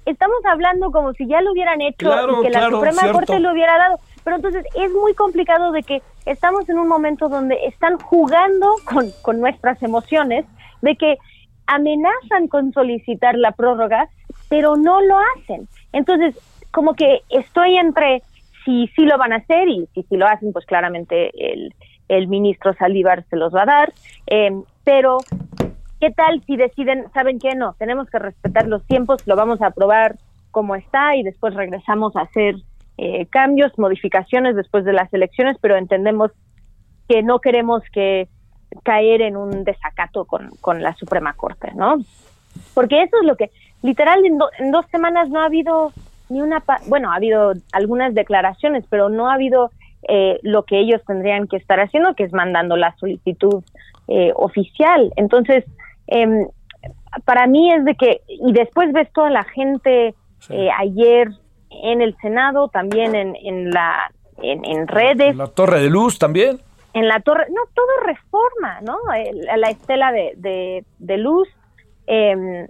Estamos hablando como si ya lo hubieran hecho y que la Suprema Corte lo hubiera dado. Pero entonces es muy complicado de que estamos en un momento donde están jugando con, con nuestras emociones, de que amenazan con solicitar la prórroga, pero no lo hacen. Entonces, como que estoy entre si sí lo van a hacer y si sí lo hacen, pues claramente el, el ministro Saldívar se los va a dar. Eh, pero, ¿qué tal si deciden, saben qué? No, tenemos que respetar los tiempos, lo vamos a aprobar como está y después regresamos a hacer eh, cambios, modificaciones después de las elecciones, pero entendemos que no queremos que caer en un desacato con, con la Suprema Corte, ¿no? Porque eso es lo que, literal, en, en dos semanas no ha habido ni una, bueno, ha habido algunas declaraciones, pero no ha habido eh, lo que ellos tendrían que estar haciendo, que es mandando la solicitud eh, oficial. Entonces, eh, para mí es de que, y después ves toda la gente eh, ayer en el Senado, también en, en la en, redes. En la Torre de Luz también. En la Torre, no, todo reforma, ¿no? la estela de, de, de luz. Em,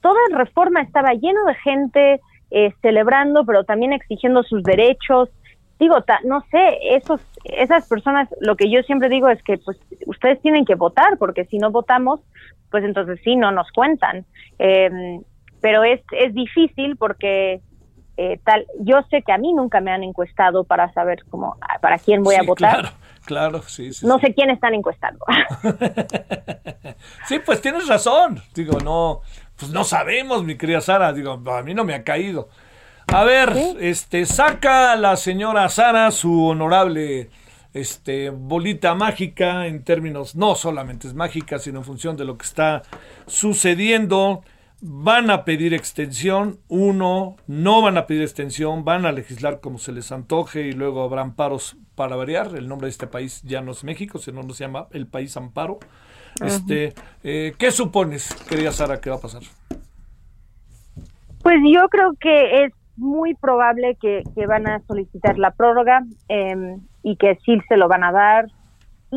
toda reforma estaba lleno de gente eh, celebrando, pero también exigiendo sus derechos. Digo, no sé, esos, esas personas, lo que yo siempre digo es que pues ustedes tienen que votar, porque si no votamos, pues entonces sí, no nos cuentan. Em, pero es, es difícil porque eh, tal, yo sé que a mí nunca me han encuestado para saber cómo, para quién voy a votar. Claro, claro, sí, sí. No sé quién están encuestando. sí, pues tienes razón. Digo, no, pues no sabemos, mi querida Sara. Digo, a mí no me ha caído. A ver, este, saca la señora Sara su honorable este, bolita mágica en términos, no solamente es mágica, sino en función de lo que está sucediendo. Van a pedir extensión, uno, no van a pedir extensión, van a legislar como se les antoje y luego habrán paros para variar. El nombre de este país ya no es México, sino no se llama el país Amparo. Este, eh, ¿Qué supones, querida Sara, que va a pasar? Pues yo creo que es muy probable que, van a solicitar la prórroga em, y que sí se lo van a dar.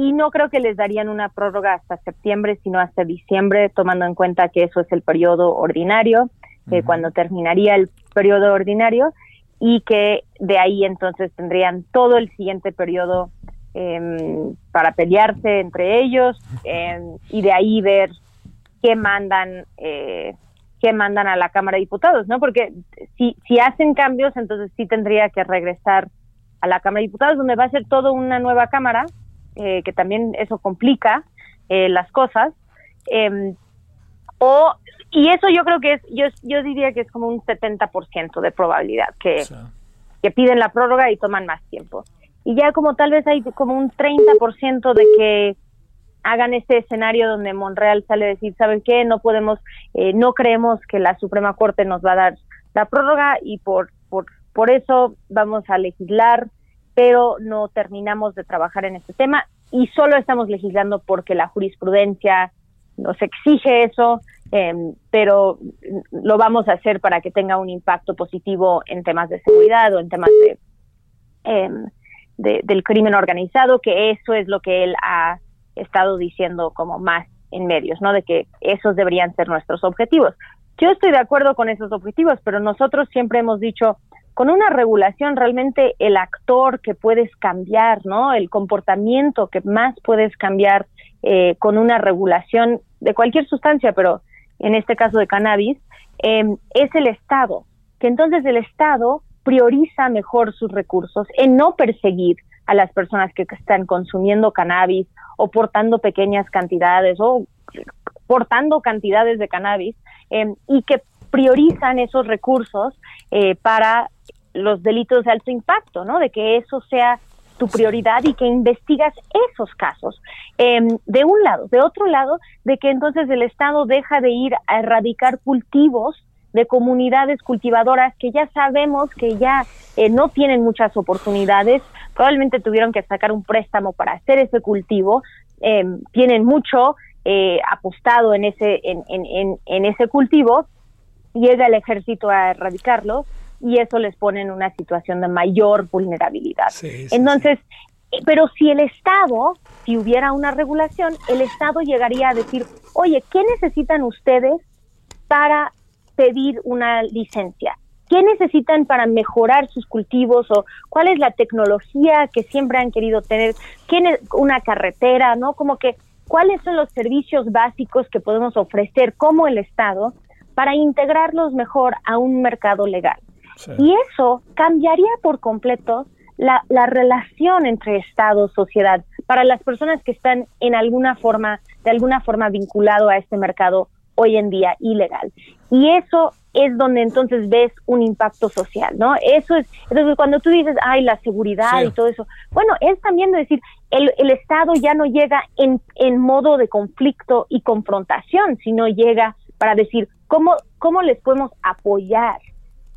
Y no creo que les darían una prórroga hasta septiembre, sino hasta diciembre, tomando en cuenta que eso es el periodo ordinario, cuando terminaría el periodo ordinario, y que de ahí entonces tendrían todo el siguiente periodo Em, para pelearse entre ellos em, y de ahí ver qué mandan eh, qué mandan a la Cámara de Diputados, ¿no? Porque si, si hacen cambios, entonces sí tendría que regresar a la Cámara de Diputados, donde va a ser toda una nueva Cámara, eh, que también eso complica eh, las cosas. Em, o, y eso yo creo que es, yo, yo diría que es como un 70% de probabilidad que, que piden la prórroga y toman más tiempo y ya como tal vez hay como un 30% de que hagan este escenario donde Monreal sale a decir, ¿saben qué? No podemos, eh, no creemos que la Suprema Corte nos va a dar la prórroga y por, por, por eso vamos a legislar, pero no terminamos de trabajar en este tema y solo estamos legislando porque la jurisprudencia nos exige eso, em, pero lo vamos a hacer para que tenga un impacto positivo en temas de seguridad o en temas de... Eh, del crimen organizado, que eso es lo que él ha estado diciendo como más en medios, ¿no? De que esos deberían ser nuestros objetivos. Yo estoy de acuerdo con esos objetivos, pero nosotros siempre hemos dicho, con una regulación realmente el actor que puedes cambiar, ¿no? El comportamiento que más puedes cambiar eh, con una regulación de cualquier sustancia, pero en este caso de cannabis, eh, es el Estado. Que entonces el Estado prioriza mejor sus recursos en no perseguir a las personas que están consumiendo cannabis o portando pequeñas cantidades o portando cantidades de cannabis em, y que priorizan esos recursos eh, para los delitos de alto impacto, ¿no? De que eso sea tu prioridad y que investigas esos casos. Em, de un lado, de otro lado, de que entonces el Estado deja de ir a erradicar cultivos de comunidades cultivadoras que ya sabemos que ya eh, no tienen muchas oportunidades, probablemente tuvieron que sacar un préstamo para hacer ese cultivo, eh, tienen mucho eh, apostado en ese, en, en, en, ese cultivo, llega el ejército a erradicarlo y eso les pone en una situación de mayor vulnerabilidad. Entonces, pero si el Estado, si hubiera una regulación, el Estado llegaría a decir, oye, ¿qué necesitan ustedes para pedir una licencia? ¿Qué necesitan para mejorar sus cultivos o cuál es la tecnología que siempre han querido tener? ¿Qué una carretera, no? Como que cuáles son los servicios básicos que podemos ofrecer como el Estado para integrarlos mejor a un mercado legal. Y eso cambiaría por completo la, la relación entre Estado y sociedad para las personas que están en alguna forma, de alguna forma vinculado a este mercado hoy en día ilegal. Y eso es donde entonces ves un impacto social, ¿no? Eso es, entonces cuando tú dices, ay, la seguridad y todo eso, bueno, es también decir, el, el Estado ya no llega en, en modo de conflicto y confrontación, sino llega para decir, ¿cómo, cómo les podemos apoyar?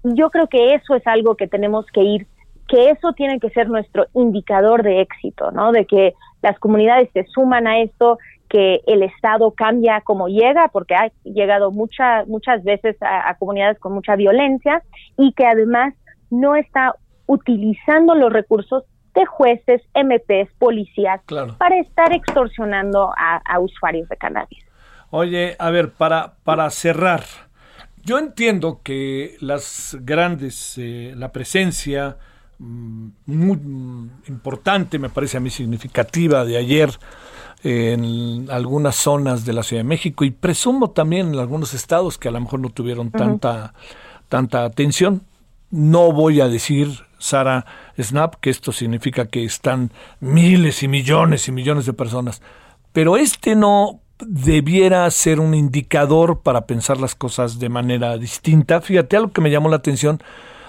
Yo creo que eso es algo que tenemos que ir que eso tiene que ser nuestro indicador de éxito, ¿no? De que las comunidades se suman a esto, que el Estado cambia como llega, porque ha llegado muchas muchas veces a, comunidades con mucha violencia y que además no está utilizando los recursos de jueces, MPs, policías, para estar extorsionando a, usuarios de cannabis. Oye, a ver, para, para cerrar, yo entiendo que las grandes, eh, la presencia, Mm, muy importante, me parece a mí significativa de ayer en algunas zonas de la Ciudad de México y presumo también en algunos estados que a lo mejor no tuvieron tanta, tanta atención. No voy a decir, Sara Snap, que esto significa que están miles y millones y millones de personas, pero este no debiera ser un indicador para pensar las cosas de manera distinta. Fíjate, algo que me llamó la atención,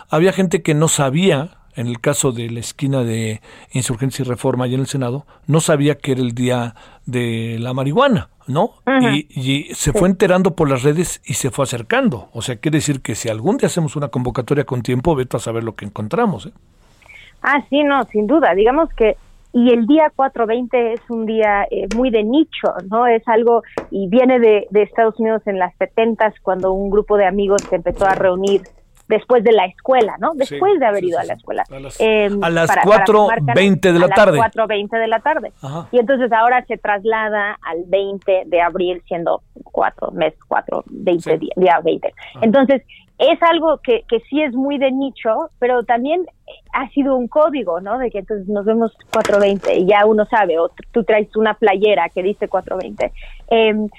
había gente que no sabía en el caso de la esquina de Insurgencia y Reforma y en el Senado, no sabía que era el día de la marihuana, ¿no? y, se fue enterando por las redes y se fue acercando. O sea, quiere decir que si algún día hacemos una convocatoria con tiempo, vete a saber lo que encontramos. ¿eh? Ah, sí, no, sin duda. Digamos que y el día 420 es un día eh, muy de nicho, ¿no? Es algo, y viene de, de Estados Unidos en las 70 cuando un grupo de amigos se empezó a reunir después de la escuela, ¿no? Después de haber ido a la escuela. A las, eh, 4.20 de la tarde. A las 4.20 de la tarde. Y entonces ahora se traslada al 20 de abril, siendo 4 meses, 4, 20 días, día 20. Entonces, es algo que, que sí es muy de nicho, pero también ha sido un código, ¿no? De que entonces nos vemos 4.20 y ya uno sabe, o tú traes una playera que dice 4.20. Eh, em,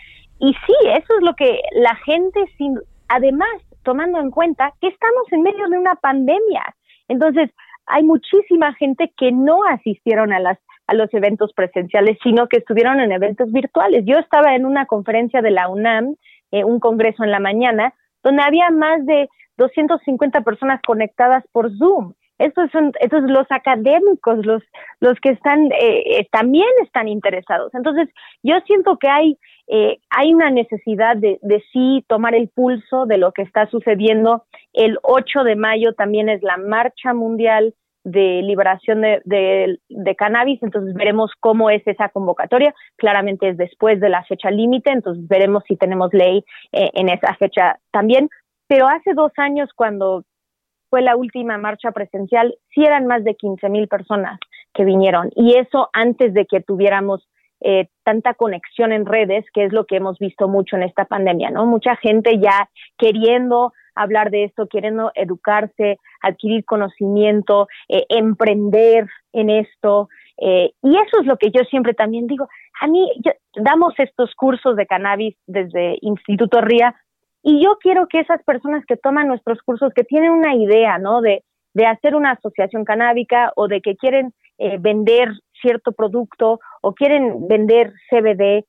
y sí, eso es lo que la gente, sin, además, tomando en cuenta que estamos en medio de una pandemia. Entonces, hay muchísima gente que no asistieron a las a los eventos presenciales, sino que estuvieron en eventos virtuales. Yo estaba en una conferencia de la UNAM, eh, un congreso en la mañana, donde había más de 250 personas conectadas por Zoom. Estos son, estos los académicos, los, los que están, eh, eh, también están interesados. Entonces, yo siento que hay eh, hay una necesidad de, de, sí tomar el pulso de lo que está sucediendo. El 8 de mayo también es la marcha mundial de liberación de, de, cannabis, entonces veremos cómo es esa convocatoria. Claramente es después de la fecha límite, entonces veremos si tenemos ley eh, en esa fecha también. Pero hace dos años, cuando fue la última marcha presencial, sí eran más de 15 mil personas que vinieron, y eso antes de que tuviéramos eh, tanta conexión en redes, que es lo que hemos visto mucho en esta pandemia, ¿no? Mucha gente ya queriendo hablar de esto, queriendo educarse, adquirir conocimiento, eh, emprender en esto. Eh, y eso es lo que yo siempre también digo. A mí damos estos cursos de cannabis desde Instituto RIA y yo quiero que esas personas que toman nuestros cursos, que tienen una idea, ¿no? De, de hacer una asociación canábica o de que quieren vender cierto producto o quieren vender CBD,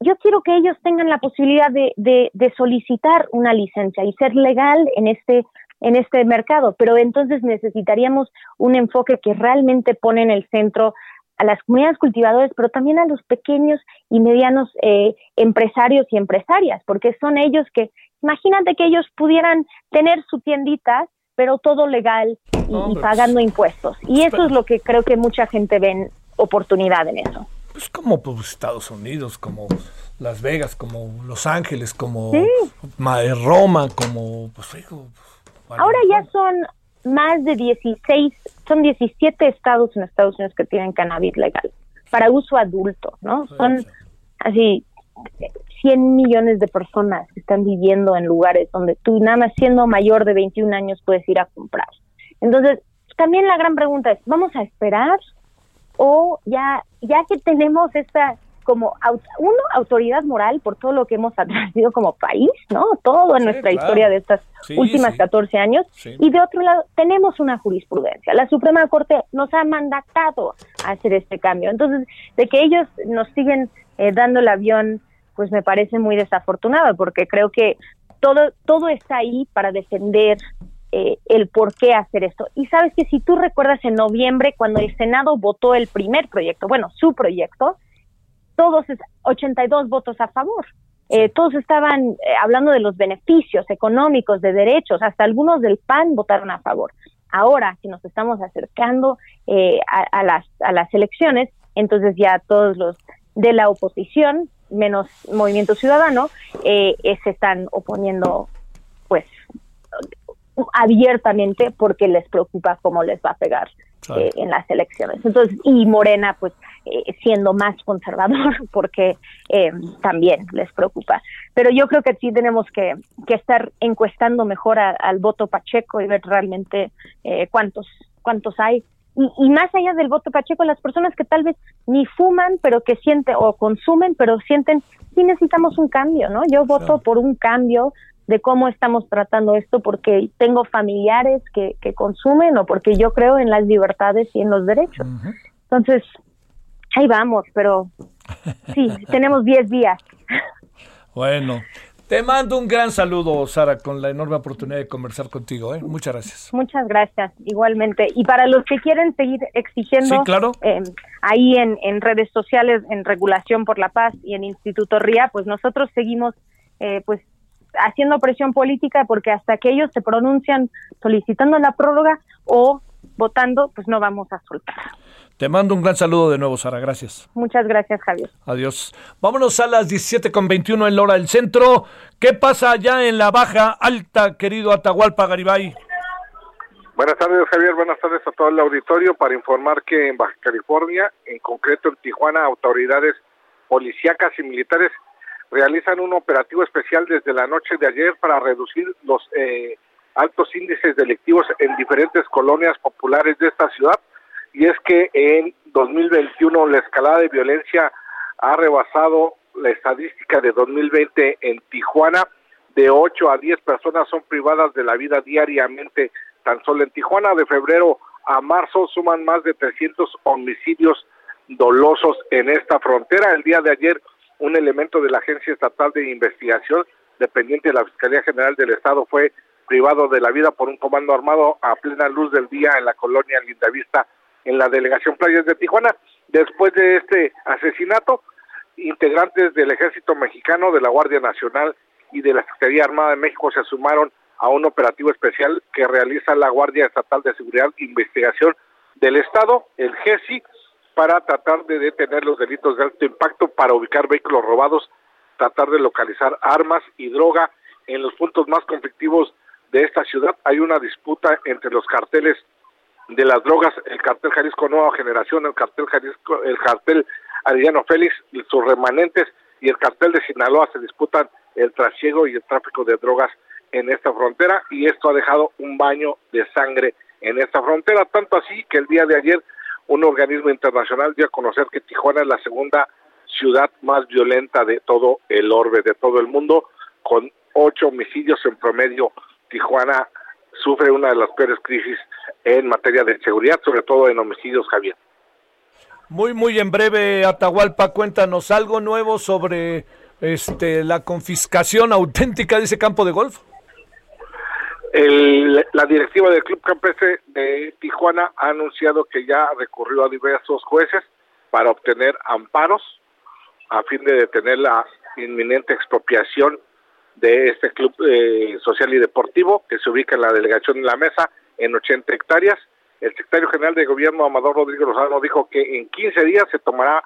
yo quiero que ellos tengan la posibilidad de, de, solicitar una licencia y ser legal en este en este mercado, pero entonces necesitaríamos un enfoque que realmente pone en el centro a las comunidades cultivadoras, pero también a los pequeños y medianos eh, empresarios y empresarias, porque son ellos que imagínate que ellos pudieran tener su tiendita, pero todo legal y, pagando pues, impuestos. Y eso es lo que creo que mucha gente ve oportunidad en eso. Pues como pues, Estados Unidos, como Las Vegas, como Los Ángeles, como Roma, como... Pues, Ahora ya son más de 16, son 17 estados en Estados Unidos que tienen cannabis legal para uso adulto, ¿no? Son así 100 millones de personas que están viviendo en lugares donde tú nada más siendo mayor de 21 años puedes ir a comprar. Entonces, también la gran pregunta es, ¿vamos a esperar o ya ya que tenemos esta como uno autoridad moral por todo lo que hemos atraído como país, ¿no? Todo en nuestra historia de estas últimas 14 años y de otro lado tenemos una jurisprudencia. La Suprema Corte nos ha mandatado a hacer este cambio. Entonces, de que ellos nos siguen eh, dando el avión, pues me parece muy desafortunado porque creo que todo todo está ahí para defender eh, el por qué hacer esto. Y sabes que si tú recuerdas en noviembre, cuando el Senado votó el primer proyecto, bueno, su proyecto, todos 82 votos a favor. Eh, todos estaban eh, hablando de los beneficios económicos, de derechos, hasta algunos del PAN votaron a favor. Ahora que nos estamos acercando eh, a, las, a las elecciones, entonces ya todos los de la oposición, menos Movimiento Ciudadano, se están oponiendo pues abiertamente porque les preocupa cómo les va a pegar eh, en las elecciones. Entonces, y Morena, pues, eh, siendo más conservador, porque eh, también les preocupa. Pero yo creo que sí tenemos que, que estar encuestando mejor al voto Pacheco y ver realmente cuántos, cuántos hay. Y, y, más allá del voto Pacheco, las personas que tal vez ni fuman, pero que sienten, o consumen, pero sienten, sí necesitamos un cambio, ¿no? Yo voto por un cambio, de cómo estamos tratando esto porque tengo familiares que, que consumen o porque yo creo en las libertades y en los derechos. Entonces, ahí vamos, pero sí, tenemos 10 días. Bueno, te mando un gran saludo, Sara, con la enorme oportunidad de conversar contigo. ¿eh? Muchas gracias. Muchas gracias, igualmente. Y para los que quieren seguir exigiendo, claro. Eh, ahí en, en, redes sociales, en Regulación por la Paz y en Instituto RIA, pues nosotros seguimos eh, pues haciendo presión política porque hasta que ellos se pronuncian solicitando la prórroga o votando, pues no vamos a soltar. Te mando un gran saludo de nuevo, Sara. Gracias. Muchas gracias, Javier. Adiós. Vámonos a las 17.21 en la hora del centro. ¿Qué pasa allá en la baja alta, querido Atahualpa Garibay? Buenas tardes, Javier. Buenas tardes a todo el auditorio para informar que en Baja California, en concreto en Tijuana, autoridades policíacas y militares realizan un operativo especial desde la noche de ayer para reducir los eh, altos índices delictivos en diferentes colonias populares de esta ciudad. Y es que en 2021 la escalada de violencia ha rebasado la estadística de 2020 en Tijuana. De 8 a 10 personas son privadas de la vida diariamente. Tan solo en Tijuana de febrero a marzo suman más de 300 homicidios dolosos en esta frontera. El día de ayer un elemento de la Agencia Estatal de Investigación, dependiente de la Fiscalía General del Estado, fue privado de la vida por un comando armado a plena luz del día en la colonia Lindavista, en la delegación Playas de Tijuana. Después de este asesinato, integrantes del Ejército Mexicano, de la Guardia Nacional y de la Secretaría Armada de México se sumaron a un operativo especial que realiza la Guardia Estatal de Seguridad e Investigación del Estado, el GESI, para tratar de detener los delitos de alto impacto, para ubicar vehículos robados, tratar de localizar armas y droga en los puntos más conflictivos de esta ciudad. Hay una disputa entre los carteles de las drogas, el cartel Jalisco Nueva Generación, el cartel Jalisco, el cartel Arellano Félix, sus remanentes y el cartel de Sinaloa se disputan el trasiego y el tráfico de drogas en esta frontera y esto ha dejado un baño de sangre en esta frontera, tanto así que el día de ayer un organismo internacional dio a conocer que Tijuana es la segunda ciudad más violenta de todo el orbe, de todo el mundo, con ocho homicidios en promedio. Tijuana sufre una de las peores crisis en materia de seguridad, sobre todo en homicidios, Javier. Muy, muy en breve, Atahualpa, cuéntanos algo nuevo sobre este, la confiscación auténtica de ese campo de golf. El, la directiva del Club Campestre de Tijuana ha anunciado que ya recurrió a diversos jueces para obtener amparos a fin de detener la inminente expropiación de este club eh, social y deportivo que se ubica en la delegación de la mesa en 80 hectáreas. El secretario general de gobierno, Amador Rodríguez Rosado, dijo que en 15 días se tomará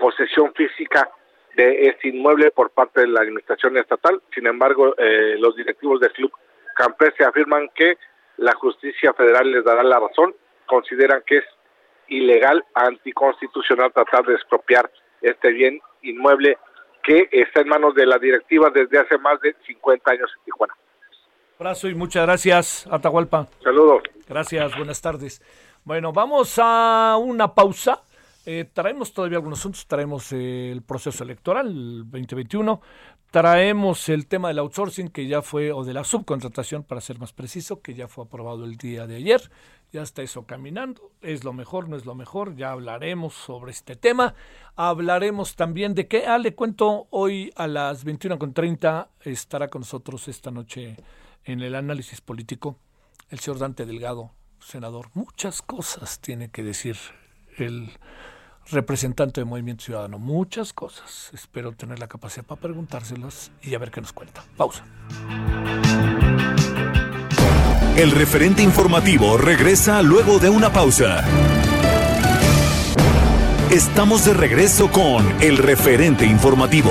posesión física de este inmueble por parte de la administración estatal. Sin embargo, eh, los directivos del club campestre afirman que la justicia federal les dará la razón. Consideran que es ilegal, anticonstitucional tratar de expropiar este bien inmueble que está en manos de la directiva desde hace más de 50 años en Tijuana. Abrazo y muchas gracias, Atahualpa. Saludos. Gracias, buenas tardes. Bueno, vamos a una pausa. Eh, traemos todavía algunos asuntos, traemos el proceso electoral el 2021, traemos el tema del outsourcing que ya fue, o de la subcontratación para ser más preciso, que ya fue aprobado el día de ayer, ya está eso caminando, es lo mejor, no es lo mejor, ya hablaremos sobre este tema, hablaremos también de que, ah, le cuento, hoy a las 21.30 estará con nosotros esta noche en el análisis político el señor Dante Delgado, senador, muchas cosas tiene que decir el representante de Movimiento Ciudadano. Muchas cosas. Espero tener la capacidad para preguntárselas y a ver qué nos cuenta. Pausa. El referente informativo regresa luego de una pausa. Estamos de regreso con el referente informativo.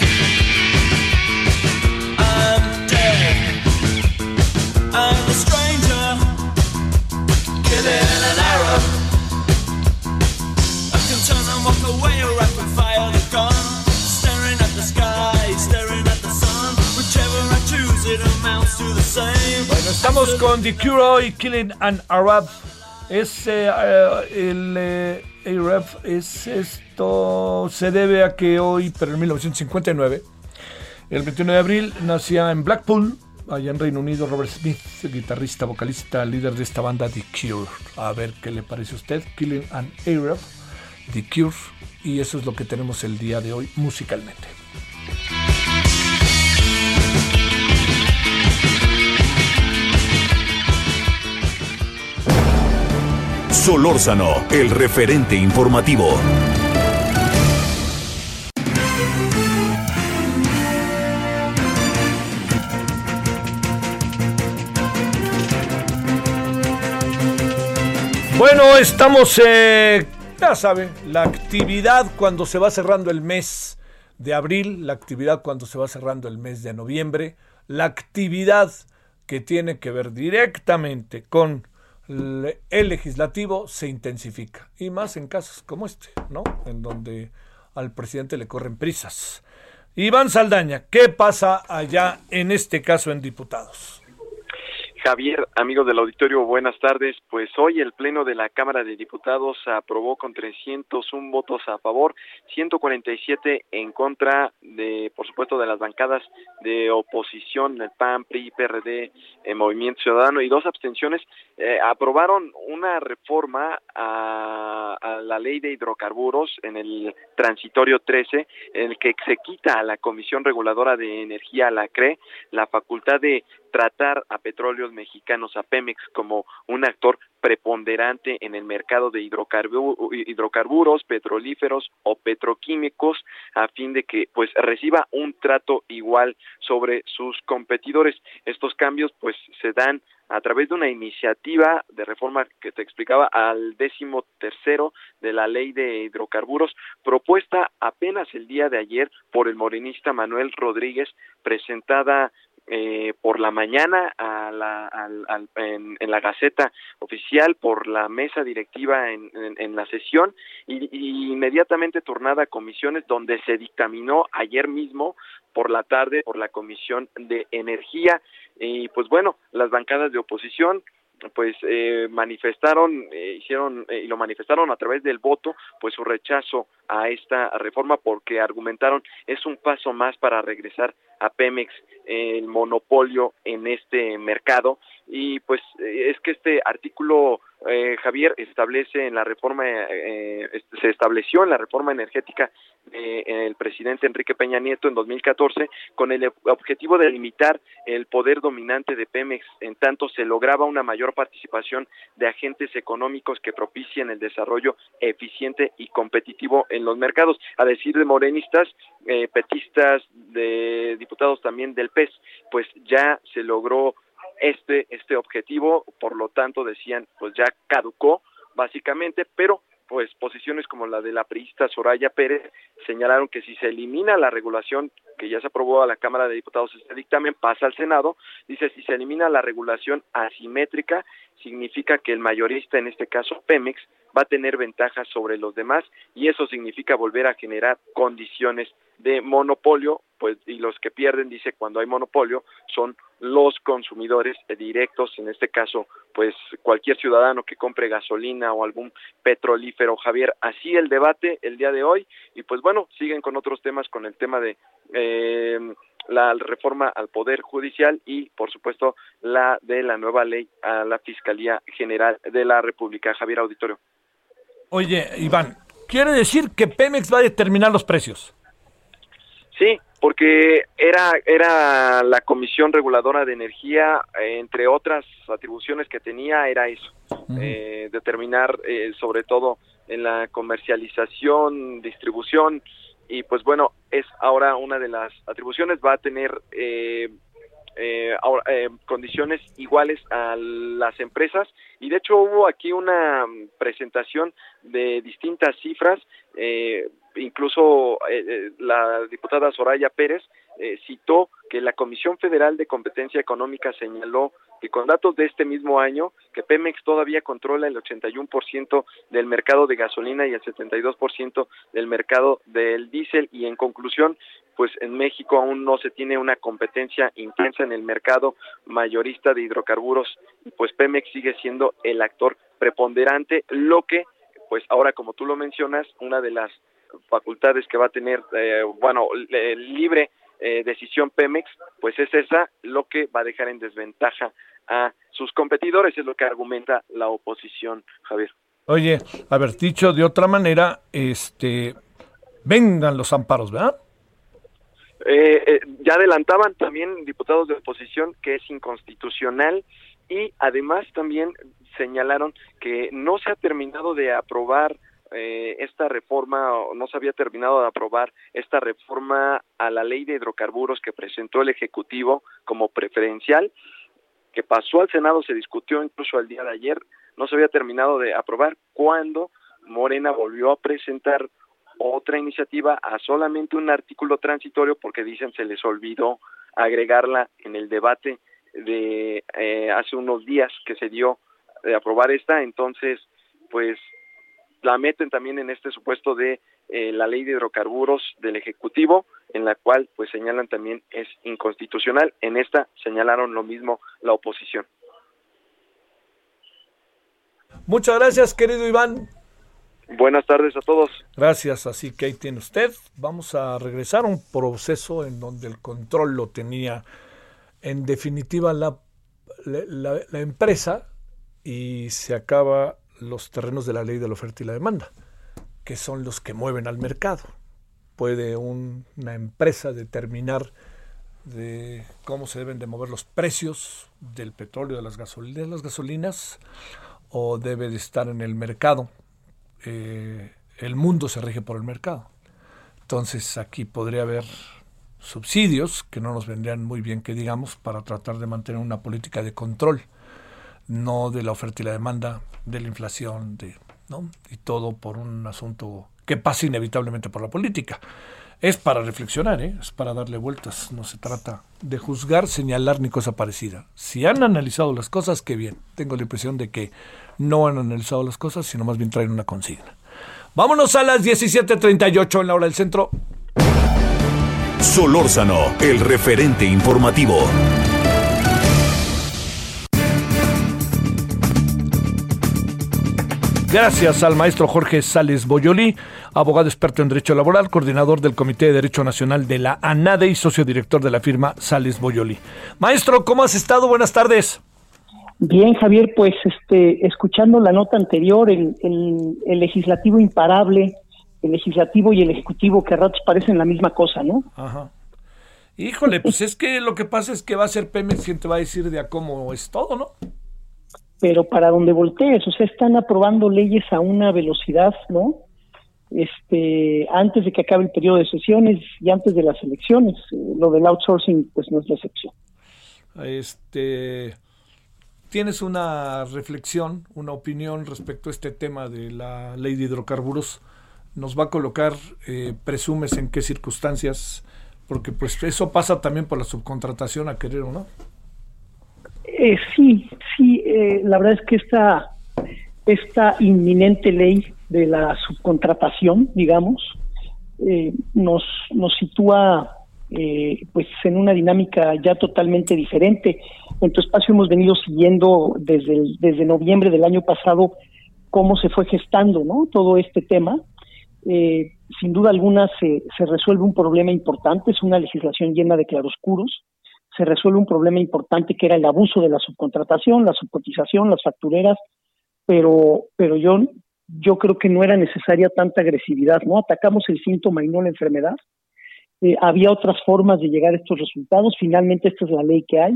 y Killing an Arab. Es eh, el eh, Arab es esto se debe a que hoy, pero en 1959, el 21 de abril nacía en Blackpool, allá en Reino Unido, Robert Smith, guitarrista, vocalista, líder de esta banda The Cure. A ver qué le parece a usted, Killing an Arab, The Cure, y eso es lo que tenemos el día de hoy musicalmente. Solórzano, el referente informativo. Bueno, estamos, eh, ya saben, la actividad cuando se va cerrando el mes de abril, la actividad cuando se va cerrando el mes de noviembre, la actividad que tiene que ver directamente con el legislativo se intensifica. Y más en casos como este, ¿no? En donde al presidente le corren prisas. Iván Saldaña, ¿qué pasa allá en este caso en diputados? Javier, amigos del auditorio, buenas tardes. Pues hoy el Pleno de la Cámara de Diputados aprobó con 301 votos a favor, 147 en contra de, por supuesto, de las bancadas de oposición, el PAN, PRI, PRD, el Movimiento Ciudadano y dos abstenciones. Eh, aprobaron una reforma a, a, la ley de hidrocarburos en el transitorio 13, en el que se quita a la Comisión Reguladora de Energía, la CRE, la facultad de tratar a petróleos mexicanos, a Pemex, como un actor preponderante en el mercado de hidrocarburos, petrolíferos o petroquímicos a fin de que pues reciba un trato igual sobre sus competidores. Estos cambios pues se dan a través de una iniciativa de reforma que te explicaba al décimo tercero de la ley de hidrocarburos, propuesta apenas el día de ayer por el morenista Manuel Rodríguez, presentada eh, por la mañana a la, en, la Gaceta Oficial por la mesa directiva en, en, la sesión y, y, inmediatamente tornada a comisiones donde se dictaminó ayer mismo por la tarde por la Comisión de Energía. Y pues bueno, las bancadas de oposición pues eh, manifestaron, eh, hicieron eh, y lo manifestaron a través del voto, pues su rechazo a esta reforma porque argumentaron es un paso más para regresar a Pemex el monopolio en este mercado y pues es que este artículo eh, Javier establece en la reforma eh, se estableció en la reforma energética del presidente Enrique Peña Nieto en 2014 con el objetivo de limitar el poder dominante de Pemex. En tanto se lograba una mayor participación de agentes económicos que propicien el desarrollo eficiente y competitivo en los mercados. A decir de morenistas eh, petistas de diputados también del PES pues ya se logró este, este objetivo, por lo tanto decían, pues ya caducó básicamente, pero pues posiciones como la de la priista Soraya Pérez señalaron que si se elimina la regulación que ya se aprobó a la Cámara de Diputados este dictamen pasa al Senado, dice si se elimina la regulación asimétrica significa que el mayorista en este caso Pemex va a tener ventajas sobre los demás y eso significa volver a generar condiciones de monopolio, pues y los que pierden dice cuando hay monopolio son los consumidores directos, en este caso, pues cualquier ciudadano que compre gasolina o algún petrolífero, Javier, así el debate el día de hoy y pues bueno, siguen con otros temas, con el tema de eh, la reforma al Poder Judicial y, por supuesto, la de la nueva ley a la Fiscalía General de la República. Javier Auditorio. Oye, Iván, ¿quiere decir que Pemex va a determinar los precios? Sí, porque era, era la Comisión Reguladora de Energía, entre otras atribuciones que tenía, era eso, eh, determinar eh, sobre todo en la comercialización, distribución, y pues bueno, es ahora una de las atribuciones, va a tener eh, eh, eh, condiciones iguales a las empresas y de hecho hubo aquí una presentación de distintas cifras eh, incluso eh, eh, la diputada Soraya Pérez eh, citó que la Comisión Federal de Competencia Económica señaló que con datos de este mismo año, que Pemex todavía controla el 81% del mercado de gasolina y el 72% del mercado del diésel y en conclusión, pues en México aún no se tiene una competencia intensa en el mercado mayorista de hidrocarburos, pues Pemex sigue siendo el actor preponderante, lo que pues ahora como tú lo mencionas, una de las facultades que va a tener, eh, bueno, libre eh, decisión Pemex, pues es esa lo que va a dejar en desventaja a sus competidores, es lo que argumenta la oposición, Javier. Oye, haber dicho de otra manera, este, vengan los amparos, ¿verdad? Eh, eh, ya adelantaban también diputados de oposición que es inconstitucional y además también señalaron que no se ha terminado de aprobar eh, esta reforma, no se había terminado de aprobar esta reforma a la ley de hidrocarburos que presentó el Ejecutivo como preferencial, que pasó al Senado, se discutió incluso el día de ayer, no se había terminado de aprobar cuando Morena volvió a presentar otra iniciativa a solamente un artículo transitorio porque dicen se les olvidó agregarla en el debate de eh, hace unos días que se dio de aprobar esta, entonces pues la meten también en este supuesto de eh, la ley de hidrocarburos del Ejecutivo, en la cual pues señalan también es inconstitucional. En esta señalaron lo mismo la oposición. Muchas gracias, querido Iván. Buenas tardes a todos. Gracias, así que ahí tiene usted. Vamos a regresar a un proceso en donde el control lo tenía en definitiva la, la, la empresa y se acaba los terrenos de la ley de la oferta y la demanda, que son los que mueven al mercado. Puede una empresa determinar de cómo se deben de mover los precios del petróleo, de las, gasolinas, las gasolinas, o debe de estar en el mercado. Eh, el mundo se rige por el mercado. Entonces aquí podría haber subsidios que no nos vendrían muy bien que digamos para tratar de mantener una política de control no de la oferta y la demanda, de la inflación, de, ¿no? y todo por un asunto que pasa inevitablemente por la política. Es para reflexionar, ¿eh? es para darle vueltas, no se trata de juzgar, señalar ni cosa parecida. Si han analizado las cosas, qué bien. Tengo la impresión de que no han analizado las cosas, sino más bien traen una consigna. Vámonos a las 17.38 en la hora del centro. Solórzano, el referente informativo. Gracias al maestro Jorge Sales Boyoli, abogado experto en Derecho Laboral, coordinador del Comité de Derecho Nacional de la ANADE y socio director de la firma Sales Boyoli. Maestro, ¿cómo has estado? Buenas tardes. Bien, Javier, pues este, escuchando la nota anterior, el, el, legislativo imparable, el legislativo y el ejecutivo que a ratos parecen la misma cosa, ¿no? Ajá. Híjole, pues es que lo que pasa es que va a ser Pemex quien te va a decir de a cómo es todo, ¿no? Pero para donde voltees, o sea, están aprobando leyes a una velocidad, ¿no? Este, antes de que acabe el periodo de sesiones y antes de las elecciones, eh, lo del outsourcing pues no es la excepción. Este, ¿tienes una reflexión, una opinión respecto a este tema de la ley de hidrocarburos? ¿Nos va a colocar, eh, presumes, en qué circunstancias? Porque pues eso pasa también por la subcontratación a querer o no. Eh, sí, sí, eh, la verdad es que esta, esta inminente ley de la subcontratación, digamos, eh, nos, nos sitúa eh, pues en una dinámica ya totalmente diferente. En tu espacio hemos venido siguiendo desde, desde noviembre del año pasado cómo se fue gestando ¿no? todo este tema. sin duda alguna se, se resuelve un problema importante, es una legislación llena de claroscuros se resuelve un problema importante que era el abuso de la subcontratación, la subcotización, las factureras, pero, pero yo, yo creo que no era necesaria tanta agresividad, ¿no? Atacamos el síntoma y no la enfermedad. Eh, había otras formas de llegar a estos resultados, finalmente esta es la ley que hay,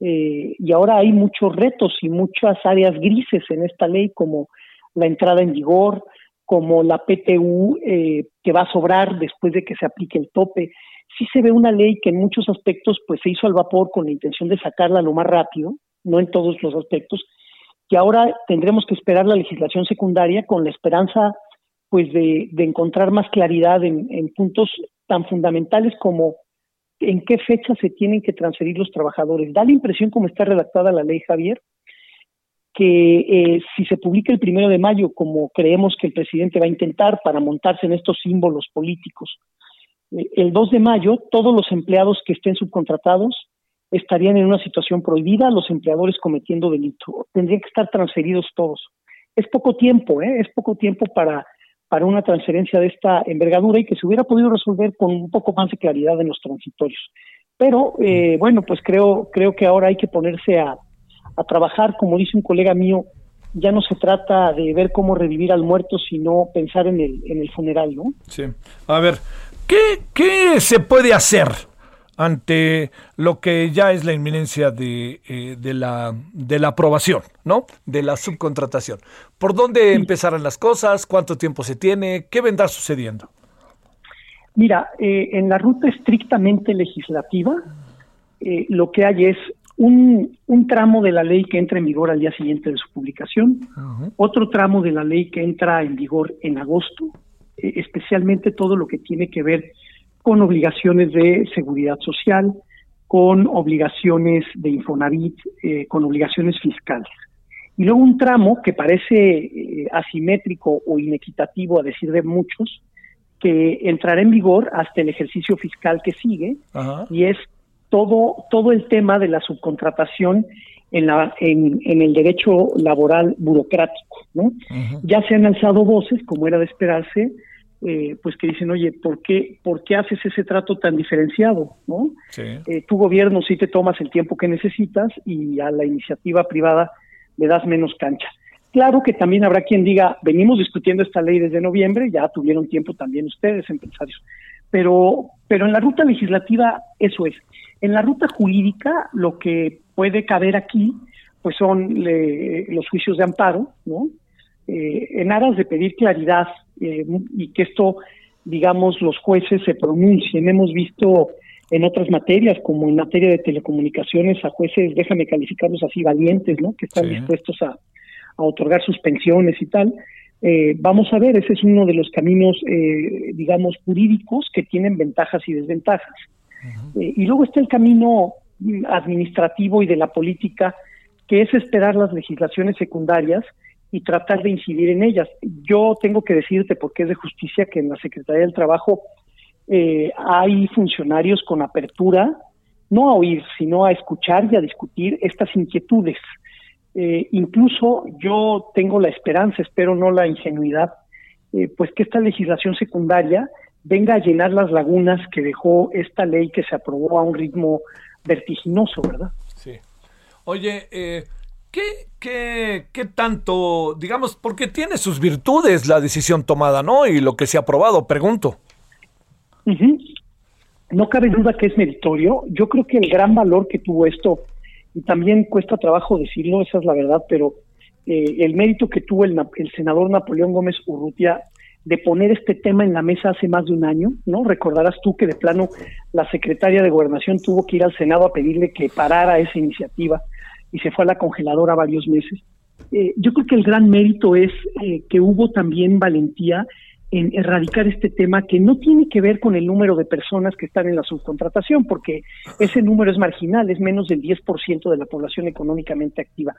eh, y ahora hay muchos retos y muchas áreas grises en esta ley, como la entrada en vigor, como la PTU eh, que va a sobrar después de que se aplique el tope, sí se ve una ley que en muchos aspectos pues se hizo al vapor con la intención de sacarla lo más rápido, no en todos los aspectos, que ahora tendremos que esperar la legislación secundaria con la esperanza pues de, encontrar más claridad en, puntos tan fundamentales como en qué fecha se tienen que transferir los trabajadores. Da la impresión como está redactada la ley, Javier, que eh, si se publica el primero de mayo, como creemos que el presidente va a intentar para montarse en estos símbolos políticos, el 2 de mayo todos los empleados que estén subcontratados estarían en una situación prohibida, los empleadores cometiendo delito. Tendrían que estar transferidos todos. Es poco tiempo, ¿eh? es poco tiempo para, para una transferencia de esta envergadura y que se hubiera podido resolver con un poco más de claridad en los transitorios. Pero eh, bueno, pues creo, creo que ahora hay que ponerse a, a trabajar, como dice un colega mío, ya no se trata de ver cómo revivir al muerto, sino pensar en el, en el funeral, ¿no? Sí. A ver, ¿Qué, se puede hacer ante lo que ya es la inminencia de, eh, de, la, de la aprobación, ¿no? De la subcontratación. ¿Por dónde empezarán las cosas? ¿Cuánto tiempo se tiene? ¿Qué vendrá sucediendo? Mira, eh, en la ruta estrictamente legislativa, eh, lo que hay es un, un, tramo de la ley que entra en vigor al día siguiente de su publicación, otro tramo de la ley que entra en vigor en agosto, eh, especialmente todo lo que tiene que ver con obligaciones de seguridad social, con obligaciones de Infonavit, eh, con obligaciones fiscales. Y luego un tramo que parece eh, asimétrico o inequitativo, a decir de muchos, que entrará en vigor hasta el ejercicio fiscal que sigue, y es todo, todo el tema de la subcontratación en, la, en, en el derecho laboral burocrático. ¿no? Ya se han alzado voces, como era de esperarse, eh, pues que dicen, oye, ¿por qué, ¿por qué haces ese trato tan diferenciado? ¿no? Eh, tu gobierno sí te tomas el tiempo que necesitas y a la iniciativa privada le das menos cancha. Claro que también habrá quien diga, venimos discutiendo esta ley desde noviembre, ya tuvieron tiempo también ustedes, empresarios, pero, pero en la ruta legislativa eso es. En la ruta jurídica lo que puede caber aquí pues son los juicios de amparo, ¿no? Eh, en aras de pedir claridad eh, y que esto, digamos, los jueces se pronuncien. Hemos visto en otras materias, como en materia de telecomunicaciones, a jueces, déjame calificarlos así, valientes, ¿no? Que están dispuestos a, otorgar suspensiones y tal. Eh, vamos a ver, ese es uno de los caminos, digamos, jurídicos que tienen ventajas y desventajas. Y luego está el camino administrativo y de la política, que es esperar las legislaciones secundarias y tratar de incidir en ellas. Yo tengo que decirte, porque es de justicia, que en la Secretaría del Trabajo eh, hay funcionarios con apertura, no a oír, sino a escuchar y a discutir estas inquietudes. Eh, incluso yo tengo la esperanza, espero no la ingenuidad, eh, pues que esta legislación secundaria venga a llenar las lagunas que dejó esta ley que se aprobó a un ritmo vertiginoso, ¿verdad? Sí. Oye, eh, ¿qué, qué, qué tanto, digamos, porque tiene sus virtudes la decisión tomada, ¿no? Y lo que se ha aprobado, pregunto. No cabe duda que es meritorio. Yo creo que el gran valor que tuvo esto, y también cuesta trabajo decirlo, esa es la verdad, pero eh, el mérito que tuvo el, el senador Napoleón Gómez Urrutia de poner este tema en la mesa hace más de un año, ¿no? Recordarás tú que de plano la secretaria de Gobernación tuvo que ir al Senado a pedirle que parara esa iniciativa y se fue a la congeladora varios meses. Eh, yo creo que el gran mérito es eh, que hubo también valentía en erradicar este tema que no tiene que ver con el número de personas que están en la subcontratación, porque ese número es marginal, es menos del 10% de la población económicamente activa.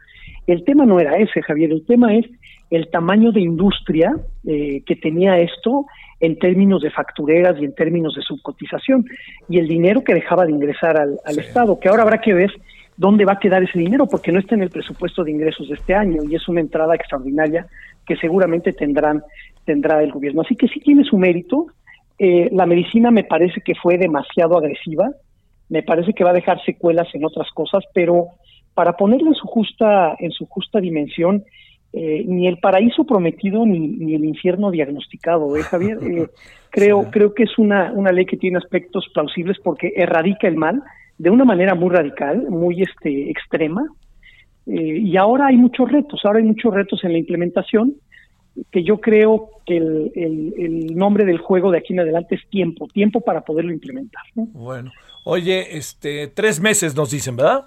El tema no era ese, Javier, el tema es el tamaño de industria eh, que tenía esto en términos de factureras y en términos de subcotización y el dinero que dejaba de ingresar al, Estado, que ahora habrá que ver dónde va a quedar ese dinero, porque no está en el presupuesto de ingresos de este año y es una entrada extraordinaria que seguramente tendrán tendrá el gobierno. Así que sí tiene su mérito. Eh, la medicina me parece que fue demasiado agresiva, me parece que va a dejar secuelas en otras cosas, pero para ponerlo en su justa en su justa dimensión, eh, ni el paraíso prometido ni, ni el infierno diagnosticado, ¿eh, Javier? Eh, creo, creo que es una, una ley que tiene aspectos plausibles porque erradica el mal de una manera muy radical, muy este, extrema. y ahora hay muchos retos, ahora hay muchos retos en la implementación, que yo creo que el, el, nombre del juego de aquí en adelante es tiempo, tiempo para poderlo implementar. Bueno, oye, este, tres meses nos dicen, ¿verdad?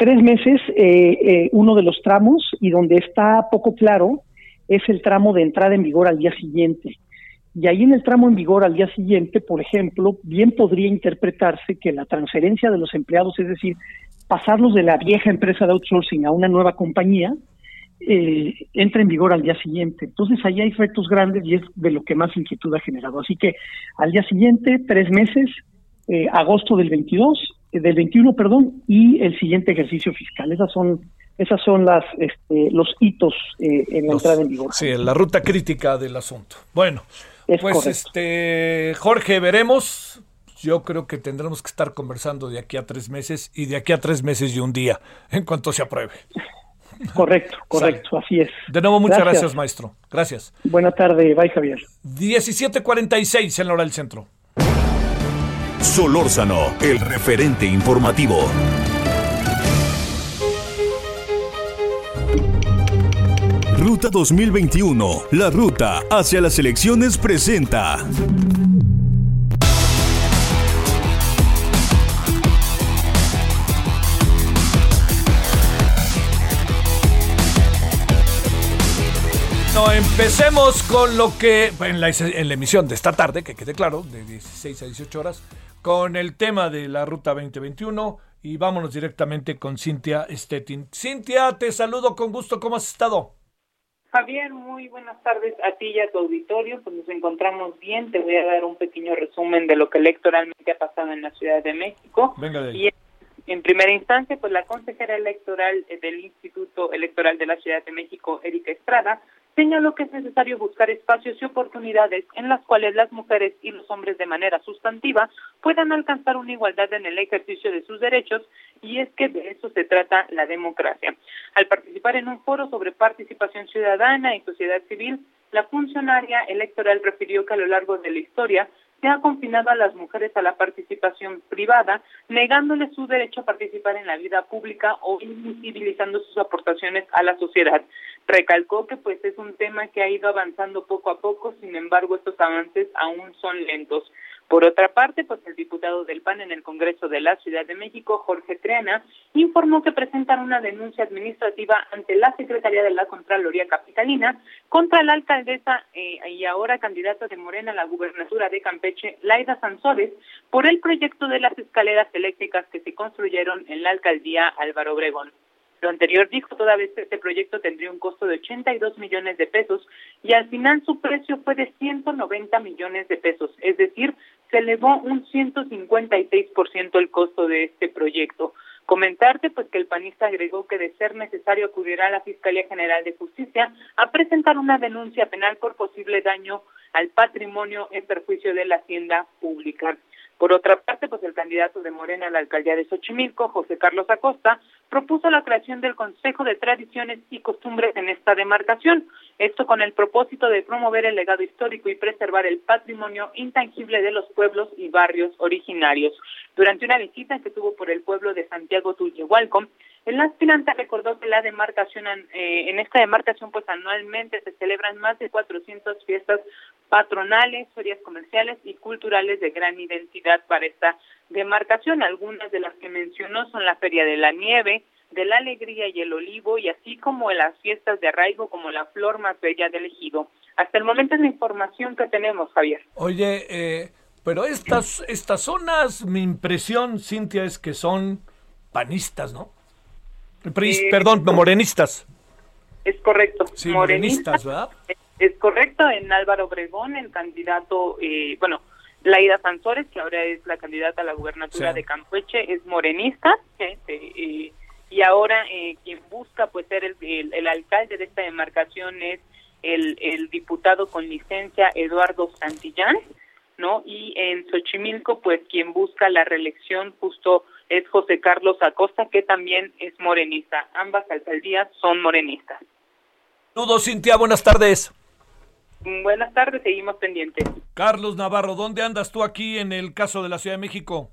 Tres meses, eh, eh, uno de los tramos, y donde está poco claro, es el tramo de entrada en vigor al día siguiente. Y ahí en el tramo en vigor al día siguiente, por ejemplo, bien podría interpretarse que la transferencia de los empleados, es decir, pasarlos de la vieja empresa de outsourcing a una nueva compañía, eh, entra en vigor al día siguiente. Entonces ahí hay efectos grandes y es de lo que más inquietud ha generado. Así que al día siguiente, tres meses, eh, agosto del 22, eh, del 21, perdón, y el siguiente ejercicio fiscal. Esas son esas son las este, los hitos eh, en la entrada en vigor. Sí, la ruta crítica del asunto. Bueno, pues este Jorge, veremos. Yo creo que tendremos que estar conversando de aquí a tres meses y de aquí a tres meses y un día en cuanto se apruebe. Correcto, correcto, así es. De nuevo, muchas gracias. maestro. Gracias. Buena tarde, bye Javier. 17:46 en la hora del centro. Solórzano, el referente informativo. Ruta 2021, la ruta hacia las elecciones presenta. Empecemos con lo que en la, en la, emisión de esta tarde, que quede claro, de 16 a 18 horas, con el tema de la Ruta 2021 y vámonos directamente con Cintia Stettin. Cintia, te saludo con gusto, ¿cómo has estado? Javier, muy buenas tardes a ti y a tu auditorio, pues nos encontramos bien, te voy a dar un pequeño resumen de lo que electoralmente ha pasado en la Ciudad de México. Venga de ahí. En primera instancia, pues la consejera electoral del Instituto Electoral de la Ciudad de México, Erika Estrada, señaló que es necesario buscar espacios y oportunidades en las cuales las mujeres y los hombres de manera sustantiva puedan alcanzar una igualdad en el ejercicio de sus derechos y es que de eso se trata la democracia. Al participar en un foro sobre participación ciudadana y sociedad civil, la funcionaria electoral refirió que a lo largo de la historia se ha confinado a las mujeres a la participación privada, negándoles su derecho a participar en la vida pública o invisibilizando sus aportaciones a la sociedad. Recalcó que pues es un tema que ha ido avanzando poco a poco, sin embargo estos avances aún son lentos. Por otra parte, pues el diputado del PAN en el Congreso de la Ciudad de México, Jorge Triana, informó que presentan una denuncia administrativa ante la Secretaría de la Contraloría Capitalina contra la alcaldesa eh, y ahora candidata de Morena a la gubernatura de Campeche, Laida Sansores, por el proyecto de las escaleras eléctricas que se construyeron en la alcaldía Álvaro Obregón. Lo anterior dijo toda vez que este proyecto tendría un costo de 82 millones de pesos y al final su precio fue de 190 millones de pesos, es decir, se elevó un 156% el costo de este proyecto. Comentarte pues que el panista agregó que de ser necesario acudirá a la Fiscalía General de Justicia a presentar una denuncia penal por posible daño al patrimonio en perjuicio de la hacienda pública. Por otra parte, pues el candidato de Morena a la alcaldía de Xochimilco, José Carlos Acosta, propuso la creación del Consejo de Tradiciones y Costumbres en esta demarcación, esto con el propósito de promover el legado histórico y preservar el patrimonio intangible de los pueblos y barrios originarios. Durante una visita que tuvo por el pueblo de Santiago Tullehualco, el aspirante recordó que la demarcación, eh, en esta demarcación, pues anualmente se celebran más de 400 fiestas patronales, ferias comerciales y culturales de gran identidad para esta demarcación. Algunas de las que mencionó son la Feria de la Nieve, de la Alegría y el Olivo, y así como las fiestas de arraigo como la Flor más bella del Ejido. Hasta el momento es la información que tenemos, Javier. Oye, eh, pero estas, estas zonas, mi impresión, Cintia, es que son panistas, ¿no? Eh, perdón, morenistas. Es correcto. Sí, morenistas, ¿verdad? Es correcto, en Álvaro Obregón, el candidato, eh, bueno, Laida Sansores, que ahora es la candidata a la gubernatura de Campeche, es morenista, eh, y ahora eh, quien busca pues ser el, el, alcalde de esta demarcación es el, el diputado con licencia Eduardo Santillán, ¿no? Y en Xochimilco, pues quien busca la reelección justo es José Carlos Acosta, que también es morenista. Ambas alcaldías son morenistas. Saludos, Cintia, buenas tardes. Buenas tardes, seguimos pendientes. Carlos Navarro, ¿dónde andas tú aquí en el caso de la Ciudad de México?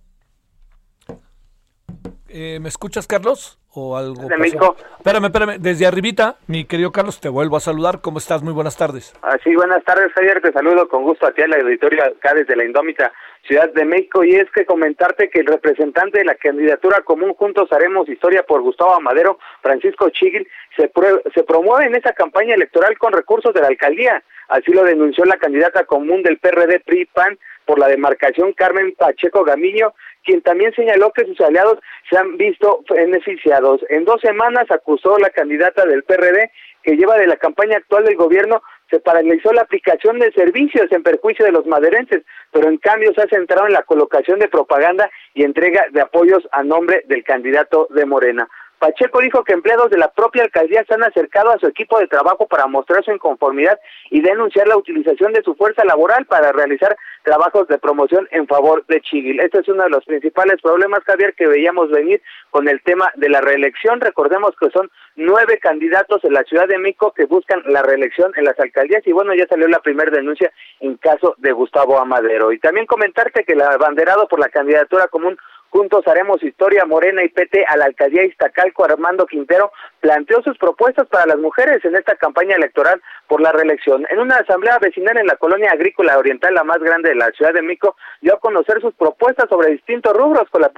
Eh, ¿Me escuchas, Carlos? ¿O algo? De México. Espérame, espérame. Desde arribita, mi querido Carlos, te vuelvo a saludar. ¿Cómo estás? Muy buenas tardes. Ah, sí, buenas tardes, Javier. Te saludo con gusto a ti, a la auditoría acá desde la Indómita Ciudad de México. Y es que comentarte que el representante de la candidatura común Juntos Haremos Historia por Gustavo Amadero, Francisco Chigil, se, se promueve en esa campaña electoral con recursos de la alcaldía. Así lo denunció la candidata común del PRD PRI-PAN por la demarcación Carmen Pacheco Gamiño, quien también señaló que sus aliados se han visto beneficiados. En dos semanas acusó la candidata del PRD que lleva de la campaña actual del gobierno se paralizó la aplicación de servicios en perjuicio de los maderenses, pero en cambio se ha centrado en la colocación de propaganda y entrega de apoyos a nombre del candidato de Morena. Pacheco dijo que empleados de la propia alcaldía se han acercado a su equipo de trabajo para mostrar su inconformidad y denunciar la utilización de su fuerza laboral para realizar trabajos de promoción en favor de Chigil. Este es uno de los principales problemas, Javier, que veíamos venir con el tema de la reelección. Recordemos que son nueve candidatos en la Ciudad de México que buscan la reelección en las alcaldías y bueno, ya salió la primera denuncia en caso de Gustavo Amadero. Y también comentarte que el abanderado por la candidatura común Juntos haremos historia Morena y PT a la alcaldía Iztacalco, Armando Quintero, planteó sus propuestas para las mujeres en esta campaña electoral por la reelección. En una asamblea vecinal en la colonia agrícola oriental, la más grande de la Ciudad de Mico, dio a conocer sus propuestas sobre distintos rubros con la,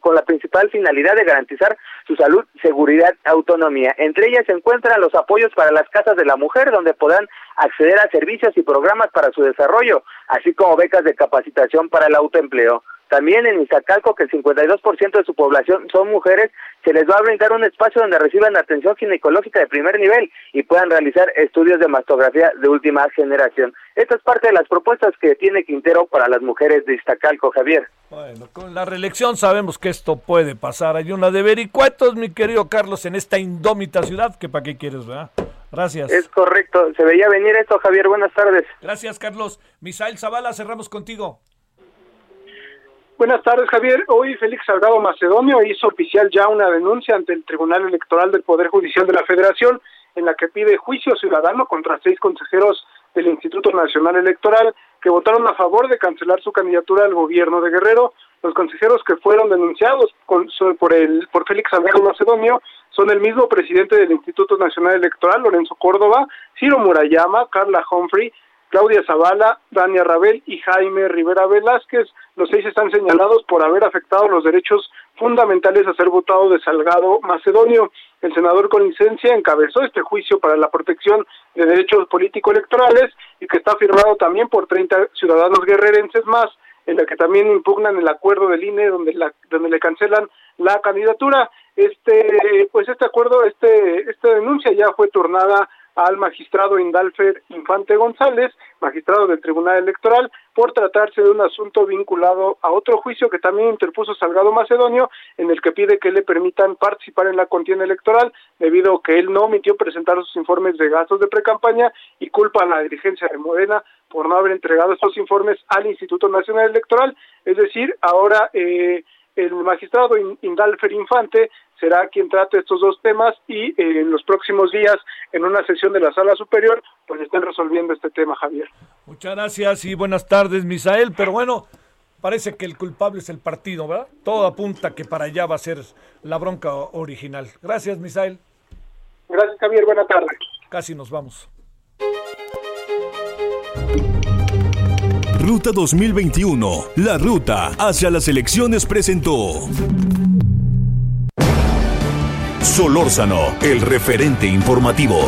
con la principal finalidad de garantizar su salud, seguridad, autonomía. Entre ellas se encuentran los apoyos para las casas de la mujer, donde podrán acceder a servicios y programas para su desarrollo, así como becas de capacitación para el autoempleo. También en Iztacalco, que el 52% de su población son mujeres, se les va a brindar un espacio donde reciban atención ginecológica de primer nivel y puedan realizar estudios de mastografía de última generación. Esta es parte de las propuestas que tiene Quintero para las mujeres de Iztacalco, Javier. Bueno, con la reelección sabemos que esto puede pasar. Hay una de vericuetos, mi querido Carlos, en esta indómita ciudad, que para qué quieres, ¿verdad? Gracias. Es correcto, se veía venir esto, Javier. Buenas tardes. Gracias, Carlos. Misael Zavala, cerramos contigo. Buenas tardes, Javier. Hoy Félix Salgado Macedonio hizo oficial ya una denuncia ante el Tribunal Electoral del Poder Judicial de la Federación en la que pide juicio ciudadano contra seis consejeros del Instituto Nacional Electoral que votaron a favor de cancelar su candidatura al gobierno de Guerrero. Los consejeros que fueron denunciados por el por Félix Salgado Macedonio son el mismo presidente del Instituto Nacional Electoral, Lorenzo Córdoba, Ciro Murayama, Carla Humphrey, Claudia Zavala, Dania Rabel y Jaime Rivera Velázquez. Los seis están señalados por haber afectado los derechos fundamentales a ser votado de Salgado Macedonio. El senador con licencia encabezó este juicio para la protección de derechos político-electorales y que está firmado también por 30 ciudadanos guerrerenses más, en la que también impugnan el acuerdo del INE donde, la, donde le cancelan la candidatura. Este, pues este acuerdo, este, esta denuncia ya fue turnada al magistrado Indalfer Infante González, magistrado del Tribunal Electoral, por tratarse de un asunto vinculado a otro juicio que también interpuso Salgado Macedonio, en el que pide que le permitan participar en la contienda electoral, debido a que él no omitió presentar sus informes de gastos de precampaña y culpa a la dirigencia de Morena por no haber entregado estos informes al Instituto Nacional Electoral. Es decir, ahora eh, el magistrado Indalfer Infante será quien trate estos dos temas y eh, en los próximos días, en una sesión de la Sala Superior, pues estén resolviendo este tema, Javier. Muchas gracias y buenas tardes, Misael. Pero bueno, parece que el culpable es el partido, ¿verdad? Todo apunta que para allá va a ser la bronca original. Gracias, Misael. Gracias, Javier. Buenas tardes. Casi nos vamos. Ruta 2021, la ruta hacia las elecciones presentó. Solórzano, el referente informativo.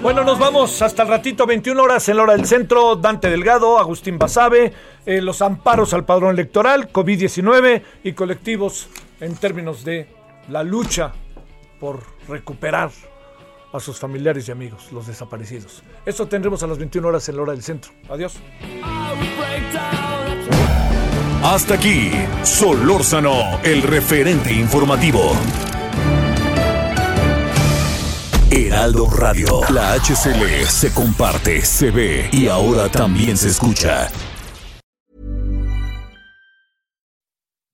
Bueno, nos vamos hasta el ratito, 21 horas en la hora del centro. Dante Delgado, Agustín Basabe, eh, los amparos al padrón electoral, COVID-19 y colectivos en términos de la lucha por recuperar a sus familiares y amigos, los desaparecidos. Esto tendremos a las 21 horas en la hora del centro. Adiós. Hasta aquí, Solórzano, el referente informativo. Heraldo Radio, la HCL se comparte, se ve y ahora también se escucha.